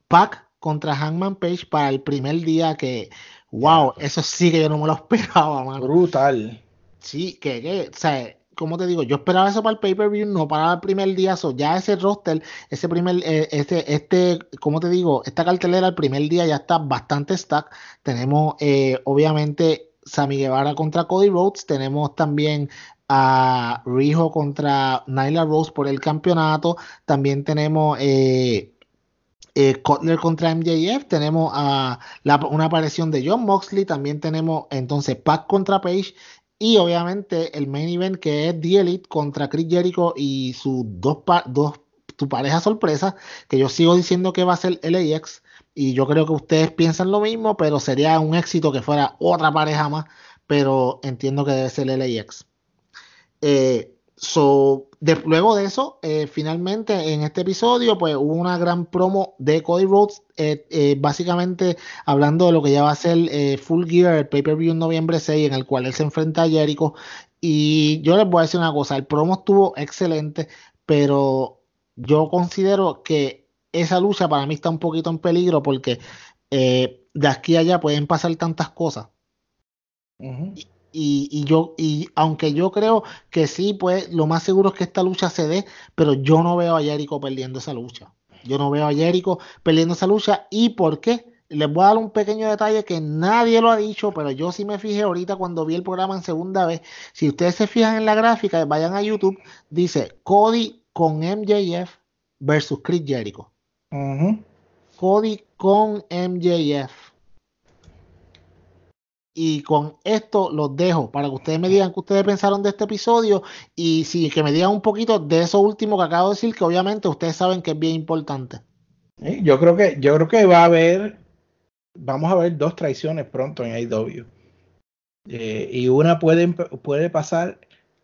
Pac contra Hangman Page para el primer día que, wow, eso sí que yo no me lo esperaba, man. Brutal. Sí, que, que, o sea, como te digo, yo esperaba eso para el pay-per-view, no para el primer día, so, ya ese roster, ese primer, eh, este, este, como te digo, esta cartelera el primer día ya está bastante stack. Tenemos, eh, obviamente, Sammy Guevara contra Cody Rhodes, tenemos también a Rijo contra Nyla Rose por el campeonato, también tenemos eh, eh, contra MJF, tenemos una aparición de John Moxley, también tenemos entonces Pac contra Page y obviamente el main event que es The Elite contra Chris Jericho y sus dos, dos tu pareja sorpresa, que yo sigo diciendo que va a ser LAX y yo creo que ustedes piensan lo mismo, pero sería un éxito que fuera otra pareja más, pero entiendo que debe ser LAX. Eh, So, luego de eso, eh, finalmente en este episodio, pues hubo una gran promo de Cody Rhodes, eh, eh, básicamente hablando de lo que ya va a ser Full Gear, el pay-per-view en noviembre 6, en el cual él se enfrenta a Jericho. Y yo les voy a decir una cosa, el promo estuvo excelente, pero yo considero que esa lucha para mí está un poquito en peligro porque de aquí a allá pueden pasar tantas cosas. Y, yo, y aunque yo creo que sí, pues lo más seguro es que esta lucha se dé, pero yo no veo a Jericho perdiendo esa lucha. Yo no veo a Jericho perdiendo esa lucha. ¿Y por qué? Les voy a dar un pequeño detalle que nadie lo ha dicho, pero yo sí me fijé ahorita cuando vi el programa en segunda vez. Si ustedes se fijan en la gráfica, vayan a YouTube, dice Cody con MJF versus Chris Jericho. Cody con MJF. Y con esto los dejo para que ustedes me digan qué ustedes pensaron de este episodio y si que me digan un poquito de eso último que acabo de decir, que obviamente ustedes saben que es bien importante. Yo creo que, yo creo que va a haber, vamos a ver dos traiciones pronto en AEW. Eh, y una puede, puede pasar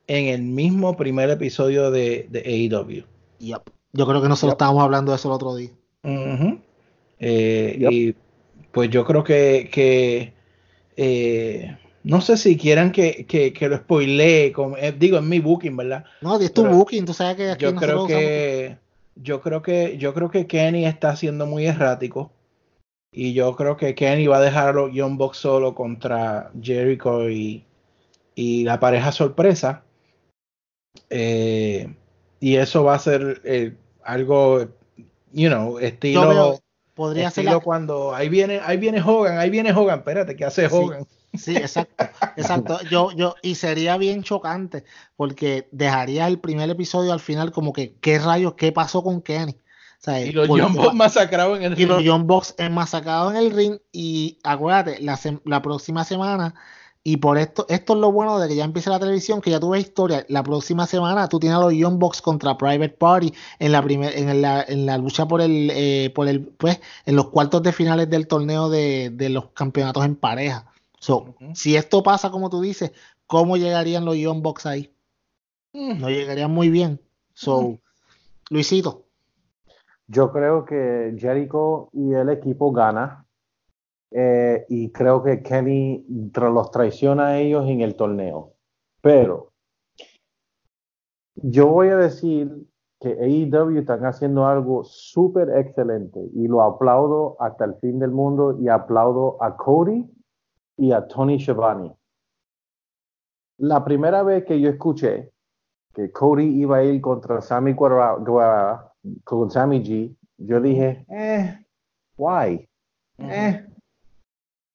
en el mismo primer episodio de, de AEW. Yo creo que nosotros estábamos hablando de eso el otro día. Eh, y pues yo creo que, que eh, no sé si quieran que, que, lo spoilee, como, eh, digo, en mi booking, ¿verdad? No, es tu booking, tú sabes que aquí yo creo que yo creo que yo creo que Kenny está siendo muy errático y yo creo que Kenny va a dejar a los Young Bucks solo contra Jericho y, y la pareja sorpresa eh, y eso va a ser algo you know estilo podría ser cuando ahí viene, ahí viene Hogan, ahí viene Hogan, espérate, ¿qué hace Hogan? Sí, exacto, exacto. Yo, yo, y sería bien chocante, porque dejaría el primer episodio al final como que, ¿qué rayos, qué pasó con Kenny? y los John Box masacrados en el ring. Y los John Box masacrados en el ring. Y acuérdate, la, la próxima semana y por esto, esto es lo bueno de que ya empieza la televisión, que ya tuve historia. La próxima semana tú tienes a los Young Bucks contra Private Party en la primer, en la, en la lucha por el, eh, por el, pues, en los cuartos de finales del torneo de, de los campeonatos en pareja. So, si esto pasa como tú dices, ¿cómo llegarían los Young Bucks ahí? Mm. No llegarían muy bien. So. Luisito. Yo creo que Jericho y el equipo gana eh, y creo que Kenny los traiciona a ellos en el torneo. Pero yo voy a decir que AEW están haciendo algo súper excelente y lo aplaudo hasta el fin del mundo y aplaudo a Cody y a Tony Schiavone. La primera vez que yo escuché que Cody iba a ir contra Sammy Guevara, con Sammy G, yo dije, eh, why? Eh,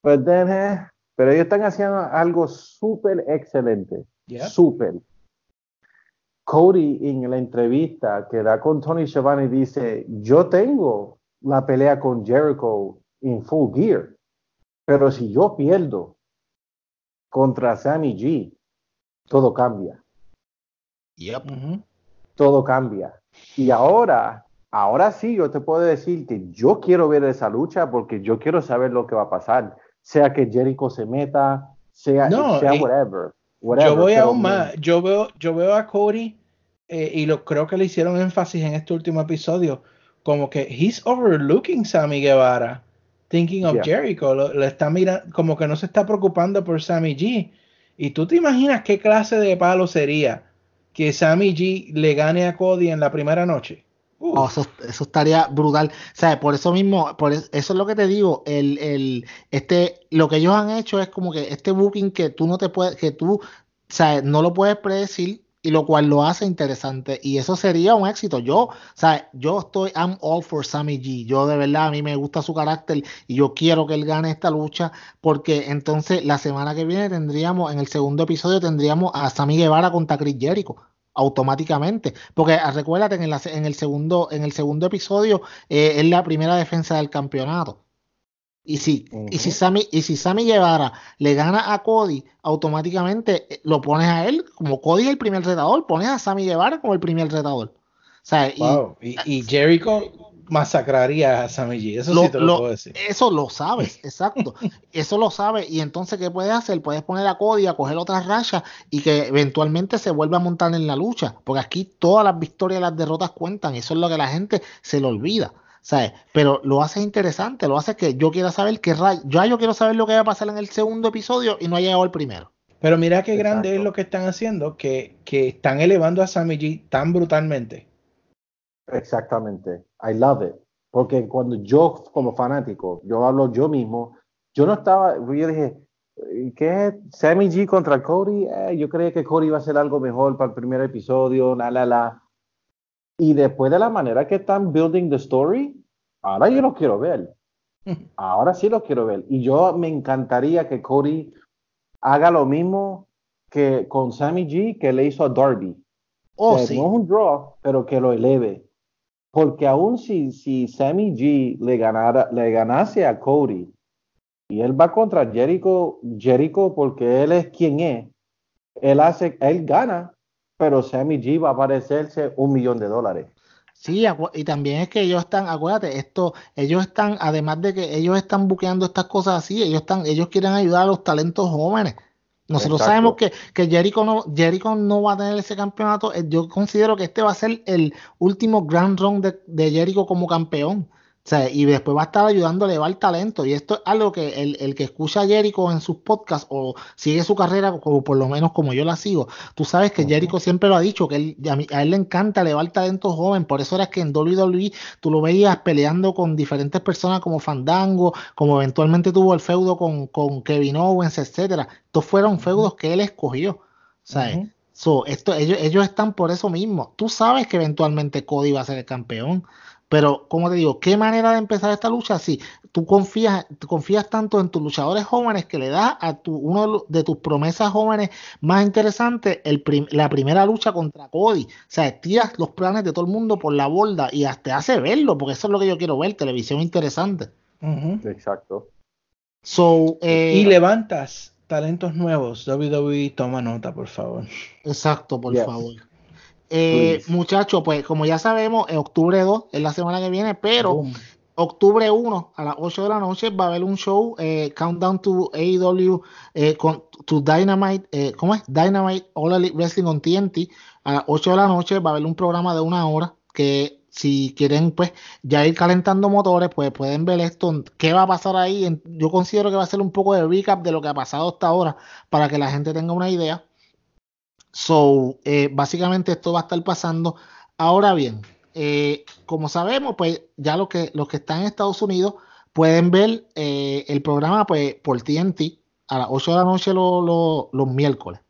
pero ellos están haciendo algo súper excelente. Súper. Cody en la entrevista que da con Tony Schiavone dice, yo tengo la pelea con Jericho en full gear, pero si yo pierdo contra Sammy G, todo cambia. Yep. Todo cambia. Y ahora, ahora sí yo te puedo decir que yo quiero ver esa lucha porque yo quiero saber lo que va a pasar sea que Jericho se meta, sea, sea whatever, Yo voy aún más, yo veo, yo veo a Cody eh, y lo creo que le hicieron énfasis en este último episodio, como que he's overlooking Sammy Guevara, thinking of Jericho, le está mirando, como que no se está preocupando por Sammy G. Y tú te imaginas qué clase de palo sería que Sammy G le gane a Cody en la primera noche. Oh, eso, estaría brutal. Sea, por eso mismo, por eso, es lo que te digo, el, el, este, lo que ellos han hecho es como que este booking que tú no te puedes, que tú, sea, no lo puedes predecir y lo cual lo hace interesante y eso sería un éxito. Yo, sea, yo estoy, I'm all for Sammy G. Yo de verdad, a mí me gusta su carácter y yo quiero que él gane esta lucha porque entonces la semana que viene tendríamos, en el segundo episodio tendríamos a Sammy Guevara contra Chris Jericho automáticamente. Porque ah, recuérdate que en, en, el, segundo, en el segundo episodio eh, es la primera defensa del campeonato. Y si, y si Sammy, y si Sammy Guevara le gana a Cody, automáticamente eh, lo pones a él, como Cody es el primer retador, pones a Sammy Guevara como el primer retador. y, y, Jericho masacraría a Sammy G. Eso sí te lo, puedo decir. Eso lo sabes, exacto. eso lo sabes. Y entonces, ¿qué puedes hacer? Puedes poner a Cody a coger otras rayas y que eventualmente se vuelva a montar en la lucha. Porque aquí todas las victorias y las derrotas cuentan. Eso es lo que la gente se le olvida. ¿sabes? Pero lo hace interesante, lo hace que yo quiera saber qué rayo. Yo, yo quiero saber lo que va a pasar en el segundo episodio y no ha llegado el primero. Pero mira qué grande es lo que están haciendo, que, que están elevando a Sammy G tan brutalmente. Exactamente. I love it. Porque cuando yo, como fanático, yo hablo yo mismo, yo no estaba, yo dije, ¿qué Sammy G contra Cody? Eh, yo creía que Cody iba a ser algo mejor para el primer episodio, la, la, la. Y después de la manera que están building the story, ahora yo lo quiero ver. Ahora sí lo quiero ver. Y yo me encantaría que Cody haga lo mismo que con Sammy G que le hizo a Darby. Oh, sí. No es un draw, pero que lo eleve. Porque aún si, si Sammy G le, ganara, le ganase a Cody y él va contra Jericho, Jericho porque él es quien es, él hace, él gana, pero Sammy G va a aparecerse un millón de dólares. Sí, y también es que ellos están, acuérdate, esto, ellos están, además de que ellos están buqueando estas cosas así, ellos están, ellos quieren ayudar a los talentos jóvenes. Nosotros sabemos que, que Jericho, no, Jericho no va a tener ese campeonato. Eh, yo considero que este va a ser el último Grand Run de, de Jericho como campeón. O sea, y después va a estar ayudando a elevar talento. Y esto es algo que el, el, que escucha a Jericho en sus podcasts o sigue su carrera, como por lo menos como yo la sigo, tú sabes que Jericho siempre lo ha dicho, que él, a, él le encanta elevar talento joven. Por eso era que en WWE tú lo veías peleando con diferentes personas como Fandango, como eventualmente tuvo el feudo con, con Kevin Owens, etcétera. Estos fueron feudos que él escogió. ¿sabes? so, esto, ellos, ellos están por eso mismo. Tú sabes que eventualmente Cody va a ser el campeón. Pero, como te digo, ¿qué manera de empezar esta lucha? Si tú confías, confías tanto en tus luchadores jóvenes que le das a tu, uno de tus promesas jóvenes más interesantes el la primera lucha contra Cody. O sea, tiras los planes de todo el mundo por la borda y hasta hace verlo, porque eso es lo que yo quiero ver, televisión interesante. Exacto. So, eh, y levantas talentos nuevos. WWE, toma nota, por favor. Exacto, por favor. Eh, muchachos, pues como ya sabemos, en octubre 2 es la semana que viene, pero octubre 1 a las 8 de la noche va a haber un show, eh, Countdown to AEW, eh, con, to Dynamite, eh, ¿cómo es? Dynamite All Elite Wrestling on TNT. A las 8 de la noche va a haber un programa de una hora que si quieren pues ya ir calentando motores, pues pueden ver esto, qué va a pasar ahí. Yo considero que va a ser un poco de recap de lo que ha pasado hasta ahora para que la gente tenga una idea. So, eh, básicamente esto va a estar pasando. Ahora bien, eh, como sabemos, pues ya los que, los que están en Estados Unidos pueden ver eh, el programa pues, por TNT a las 8 de la noche los miércoles.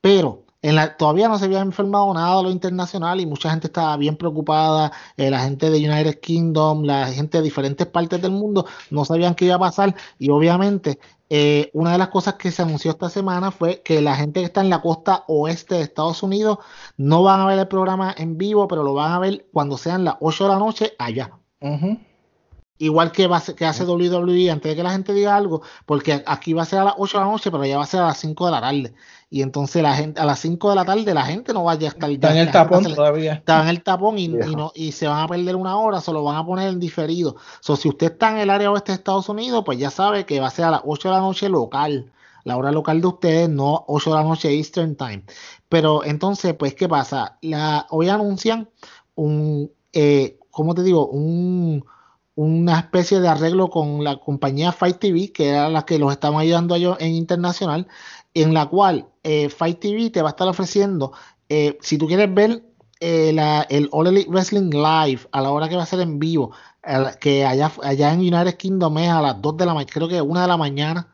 Pero en la, todavía no se había enfermado nada de lo internacional y mucha gente estaba bien preocupada. la gente de United Kingdom, la gente de diferentes partes del mundo no sabían qué iba a pasar y obviamente eh, una de las cosas que se anunció esta semana fue que la gente que está en la costa oeste de Estados Unidos no van a ver el programa en vivo, pero lo van a ver cuando sean las 8 de la noche allá. Igual que, va que hace WWE antes de que la gente diga algo, porque aquí va a ser a las 8 de la noche, pero allá va a ser a las 5 de la tarde. Y entonces la gente a las 5 de la tarde la gente no vaya a estar está en el tapón todavía. está en el tapón y, no, y se van a perder una hora se lo van a poner en diferido. So, si usted está en el área oeste de Estados Unidos pues ya sabe que va a ser a las 8 de la noche local la hora local de ustedes no 8 de la noche Eastern Time. Pero entonces, pues, ¿qué pasa? La, hoy anuncian un, eh, ¿cómo te digo? Un, una especie de arreglo con la compañía Fight TV, que era la que los estamos ayudando a ellos en internacional, en la cual eh, Fight TV te va a estar ofreciendo, eh, si tú quieres ver eh, la, el All Elite Wrestling Live a la hora que va a ser en vivo, que allá, allá en United Kingdom es a las 2 de la mañana, creo que una de la mañana,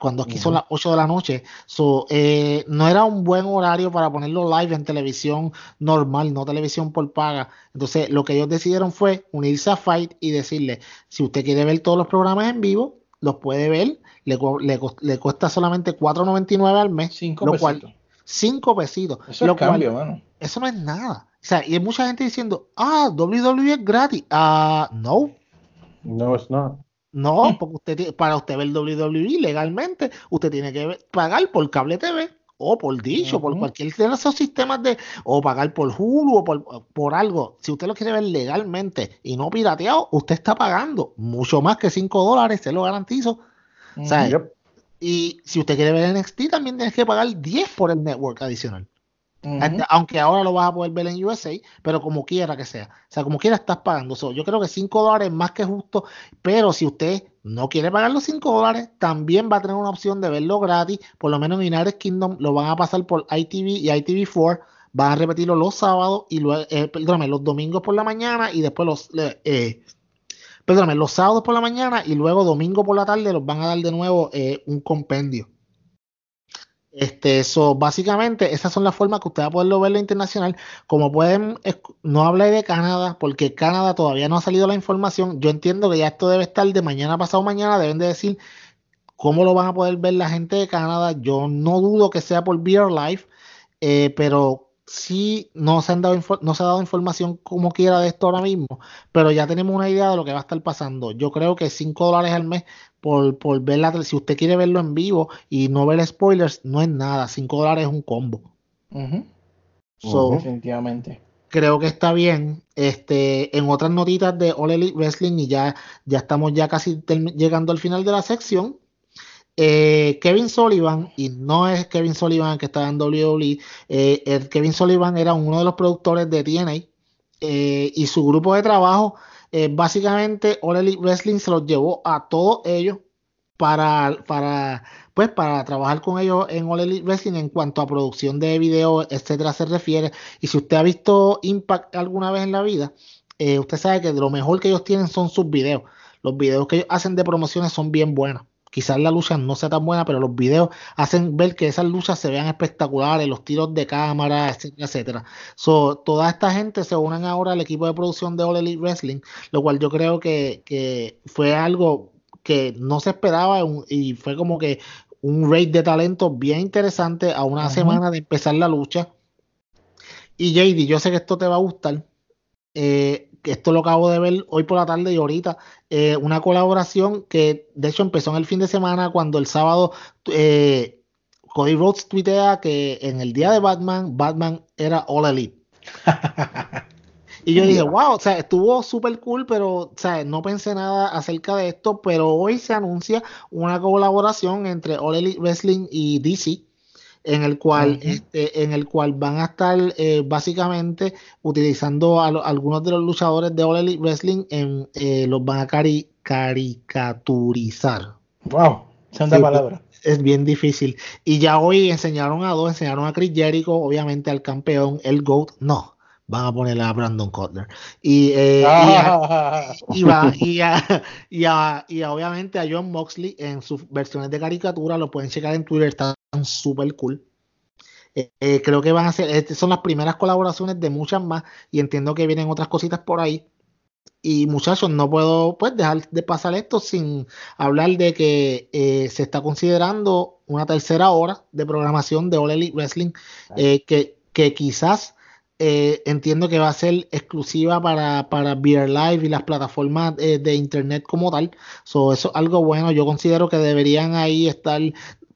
cuando aquí son las 8 de la noche. So, eh, no era un buen horario para ponerlo live en televisión normal, no televisión por paga. Entonces, lo que ellos decidieron fue unirse a Fight y decirle, si usted quiere ver todos los programas en vivo, los puede ver. Le, le, cuesta solamente 4.99 al mes. 5 lo cual, 5 pesitos. Eso lo es cambio, mano. Eso no es nada. O sea, y hay mucha gente diciendo, ah, WWE es gratis. Ah, no. No, es no. No, porque usted para usted ver WWE legalmente, usted tiene que pagar por cable TV o por Dish o por cualquier de esos sistemas de o pagar por Hulu o por, algo. Si usted lo quiere ver legalmente y no pirateado, usted está pagando mucho más que 5 dólares, se lo garantizo. Y si usted quiere ver NXT, también tienes que pagar 10 por el network adicional. Aunque ahora lo vas a poder ver en USA, pero como quiera que sea. O sea, como quiera estás pagando. yo creo que 5 dólares es más que justo, pero si usted no quiere pagar los 5 dólares, también va a tener una opción de verlo gratis. Por lo menos en United Kingdom lo van a pasar por ITV y ITV4. Van a repetirlo los sábados y luego, eh, perdóname, los domingos por la mañana y después los, eh, perdóname, los sábados por la mañana y luego domingo por la tarde los van a dar de nuevo eh, un compendio. Este, eso, básicamente, esas son las formas que usted va a poderlo ver internacional. Como pueden, no hablé de Canadá, porque Canadá todavía no ha salido la información. Yo entiendo que ya esto debe estar de mañana pasado mañana, deben de decir cómo lo van a poder ver la gente de Canadá. Yo no dudo que sea por Beer Life, eh, pero sí no se, han dado no se ha dado información como quiera de esto ahora mismo, pero ya tenemos una idea de lo que va a estar pasando. Yo creo que 5 dólares al mes por, por ver la si usted quiere verlo en vivo y no ver spoilers, no es nada. 5 dólares es un combo. Definitivamente. Creo que está bien. Este, en otras notitas de All Elite Wrestling, y ya, ya estamos ya casi llegando al final de la sección. Eh, Kevin Sullivan, y no es Kevin Sullivan que está en WWE, eh, el Kevin Sullivan era uno de los productores de TNA eh, y su grupo de trabajo, básicamente All Wrestling se los llevó a todos ellos para, para, pues, para trabajar con ellos en All Wrestling en cuanto a producción de video, etcétera, se refiere. Y si usted ha visto Impact alguna vez en la vida, usted sabe que lo mejor que ellos tienen son sus videos. Los videos que ellos hacen de promociones son bien buenos quizás la lucha no sea tan buena, pero los videos hacen ver que esas luchas se vean espectaculares, los tiros de cámara, etcétera, etcétera. So, toda esta gente se unen ahora al equipo de producción de All Elite Wrestling, lo cual yo creo que, fue algo que no se esperaba y fue como que un rate de talento bien interesante a una semana de empezar la lucha. Y JD, yo sé que esto te va a gustar. Eh, esto lo acabo de ver hoy por la tarde y ahorita, eh, una colaboración que de hecho empezó en el fin de semana cuando el sábado eh, Cody Rhodes tuitea que en el día de Batman, Batman era All Elite. y yo dije, wow, o sea, estuvo súper cool, pero o sea, no pensé nada acerca de esto, pero hoy se anuncia una colaboración entre All Elite Wrestling y DC en el cual, este, en el cual van a estar eh, básicamente utilizando a, algunos de los luchadores de All Elite Wrestling, en, eh, los van a caricaturizar. Wow, santa palabra. Es bien difícil. Y ya hoy enseñaron a dos, enseñaron a Chris Jericho, obviamente al campeón, el GOAT, no van a poner a Brandon Cutler. Y, eh, y, va, y, y, obviamente a John Moxley en sus versiones de caricatura, lo pueden checar en Twitter, están súper cool. Eh, eh, creo que van a ser, estas son las primeras colaboraciones de muchas más y entiendo que vienen otras cositas por ahí. Y muchachos, no puedo pues dejar de pasar esto sin hablar de que se está considerando una tercera hora de programación de All Elite Wrestling que, que quizás eh, entiendo que va a ser exclusiva para, para Beer Live y las plataformas eh, de internet como tal. So, eso es algo bueno. Yo considero que deberían ahí estar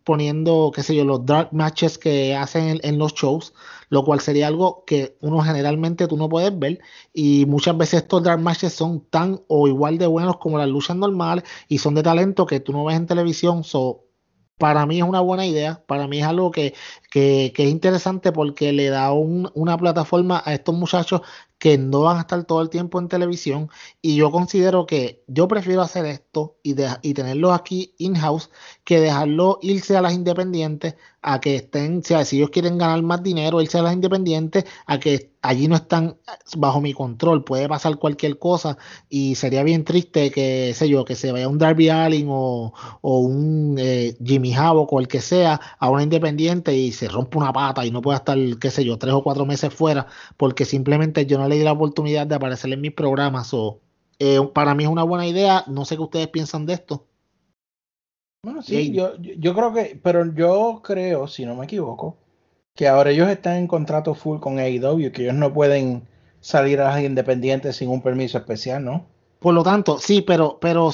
poniendo, qué sé yo, los dark matches que hacen en, los shows, lo cual sería algo que uno generalmente tú no puedes ver. Y muchas veces estos dark matches son tan o igual de buenos como las luchas normales y son de talento que tú no ves en televisión. So, para mí es una buena idea, para mí es algo que, que, es interesante porque le da una plataforma a estos muchachos que no van a estar todo el tiempo en televisión. Y yo considero que yo prefiero hacer esto y, de, tenerlos aquí in-house que dejarlo irse a las independientes a que estén, o sea, si ellos quieren ganar más dinero, irse a las independientes, a que allí no están bajo mi control, puede pasar cualquier cosa y sería bien triste que, sé yo, que se vaya un Darby Allin o, o un eh, Jimmy Havoc o el que sea a una independiente y se rompa una pata y no pueda estar, qué sé yo, tres o cuatro meses fuera porque simplemente yo no le di la oportunidad de aparecer en mis programas o eh, para mí es una buena idea, no sé qué ustedes piensan de esto. Bueno, sí, yo, yo creo que, pero yo creo, si no me equivoco, que ahora ellos están en contrato full con AEW, que ellos no pueden salir a las independientes sin un permiso especial, ¿no? Por lo tanto, sí, pero, pero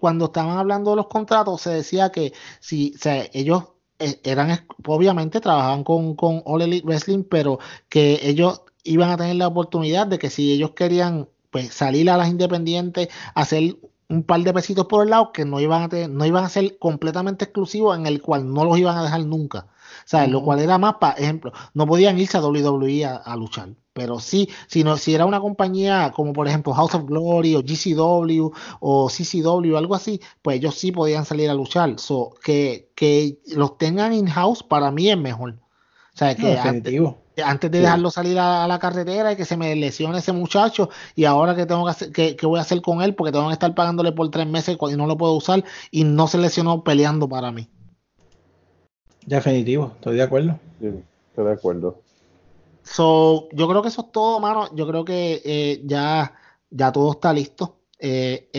cuando estaban hablando de los contratos, se decía que si o sea, ellos eh, eran, obviamente trabajaban con, con All Wrestling, pero que ellos iban a tener la oportunidad de que si ellos querían pues salir a las independientes, hacer un par de pesitos por el lado que no iban a tener, no iban a ser completamente exclusivos en el cual no los iban a dejar nunca. Sea, lo cual era más, para ejemplo, no podían irse a WWE a, luchar, pero sí, si, si era una compañía como por ejemplo House of Glory o GCW o CCW o algo así, pues ellos sí podían salir a luchar. So, que, que los tengan in-house para mí es mejor. O sea, que antes de dejarlo salir a, la carretera y que se me lesione ese muchacho y ahora que tengo que hacer, que, voy a hacer con él porque tengo que estar pagándole por tres meses y no lo puedo usar y no se lesionó peleando para mí. Definitivo, estoy de acuerdo. estoy de acuerdo. So, yo creo que eso es todo, mano. Yo creo que eh, ya, ya todo está listo. Eh,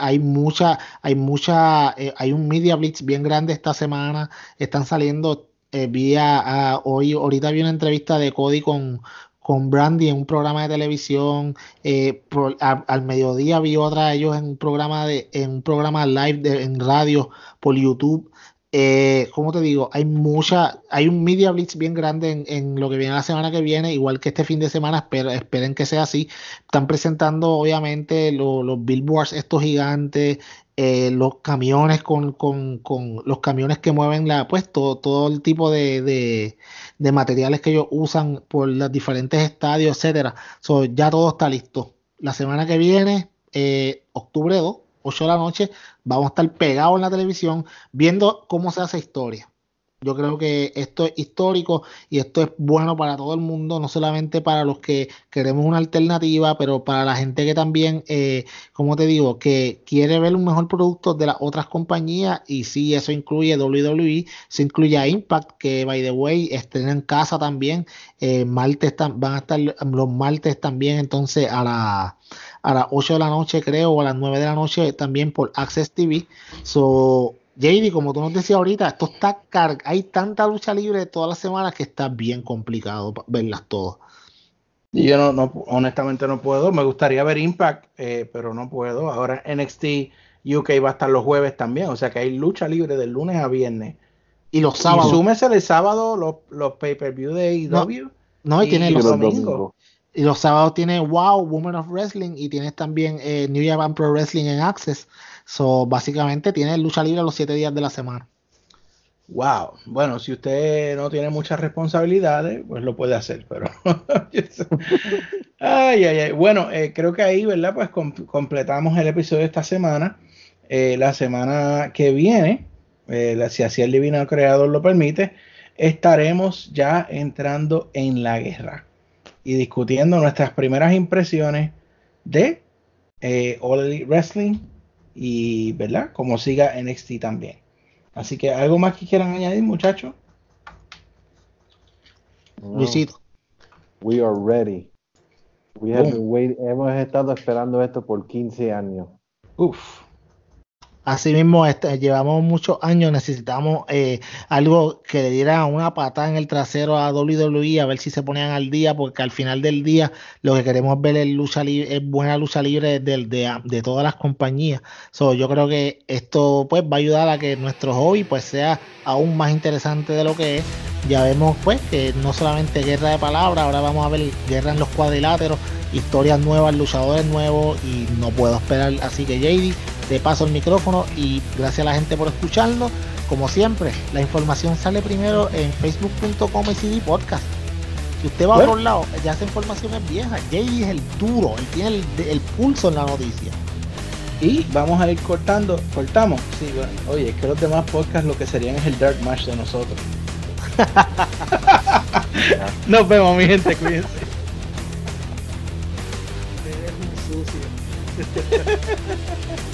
hay mucha, hay mucha, eh, hay un media blitz bien grande esta semana. Están saliendo eh, vi a, hoy, ahorita vi una entrevista de Cody con, con Brandy en un programa de televisión. Eh, al mediodía vi otra de ellos en un programa de, en un programa live de, en radio por YouTube. Eh, como te digo, hay mucha, hay un media blitz bien grande en, lo que viene la semana que viene, igual que este fin de semana, espero, esperen que sea así. Están presentando obviamente los billboards estos gigantes, eh, los camiones con, con, con, los camiones que mueven la, pues todo, el tipo de, de, materiales que ellos usan por los diferentes estadios, etcétera. So, ya todo está listo. La semana que viene, eh, octubre 2, 8 de la noche, vamos a estar pegados en la televisión viendo cómo se hace historia. Yo creo que esto es histórico y esto es bueno para todo el mundo, no solamente para los que queremos una alternativa, pero para la gente que también, eh, como te digo, que quiere ver un mejor producto de las otras compañías y sí, eso incluye WWE, se incluye a Impact, que by the way, estén en casa también, eh, martes van a estar los martes también, entonces a la a las 8 de la noche creo, o a las 9 de la noche también por Access TV. So, JD, como tú nos decías ahorita, esto está car hay tanta lucha libre todas las semanas que está bien complicado verlas todas. Y yo no, no, honestamente no puedo. Me gustaría ver Impact, eh, pero no puedo. Ahora NXT UK va a estar los jueves también. O sea que hay lucha libre del lunes a viernes. Y los sábados. Y súmese el sábado los, los pay-per-view de AEW. No, y, tiene los, domingos. Y los sábados tiene Wow, Women of Wrestling. Y tienes también eh, New Japan Pro Wrestling en Access. So, básicamente tiene lucha libre los siete días de la semana. Wow, bueno, si usted no tiene muchas responsabilidades, pues lo puede hacer, pero... ay, ay, ay. Bueno, eh, creo que ahí, ¿verdad? Pues completamos el episodio de esta semana. Eh, la semana que viene, eh, si así el divino creador lo permite, estaremos ya entrando en la guerra y discutiendo nuestras primeras impresiones de All Elite Wrestling y, ¿verdad? Como siga NXT también. Así que, ¿algo más que quieran añadir, muchachos? Luisito. We are ready. We have been hemos estado esperando esto por 15 años. Uf. Asimismo, este, llevamos muchos años, necesitamos eh, algo que le diera una patada en el trasero a WWE, a ver si se ponían al día, porque al final del día lo que queremos ver es, lucha es buena lucha libre de, de, todas las compañías. So, yo creo que esto pues va a ayudar a que nuestro hobby pues sea aún más interesante de lo que es. Ya vemos pues que no solamente guerra de palabras, ahora vamos a ver guerra en los cuadriláteros, historias nuevas, luchadores nuevos y no puedo esperar. Así que JD te paso el micrófono y gracias a la gente por escucharnos. como siempre, la información sale primero en facebook.com CD podcast. Si usted va a otro lado, ya esa información es vieja. Jay es el duro, él tiene el, el, pulso en la noticia. Y vamos a ir cortando, cortamos. Sí, bueno, oye, es que los demás podcasts lo que serían es el Dark Match de nosotros. Nos vemos, mi gente, cuídense. Eres un sucio.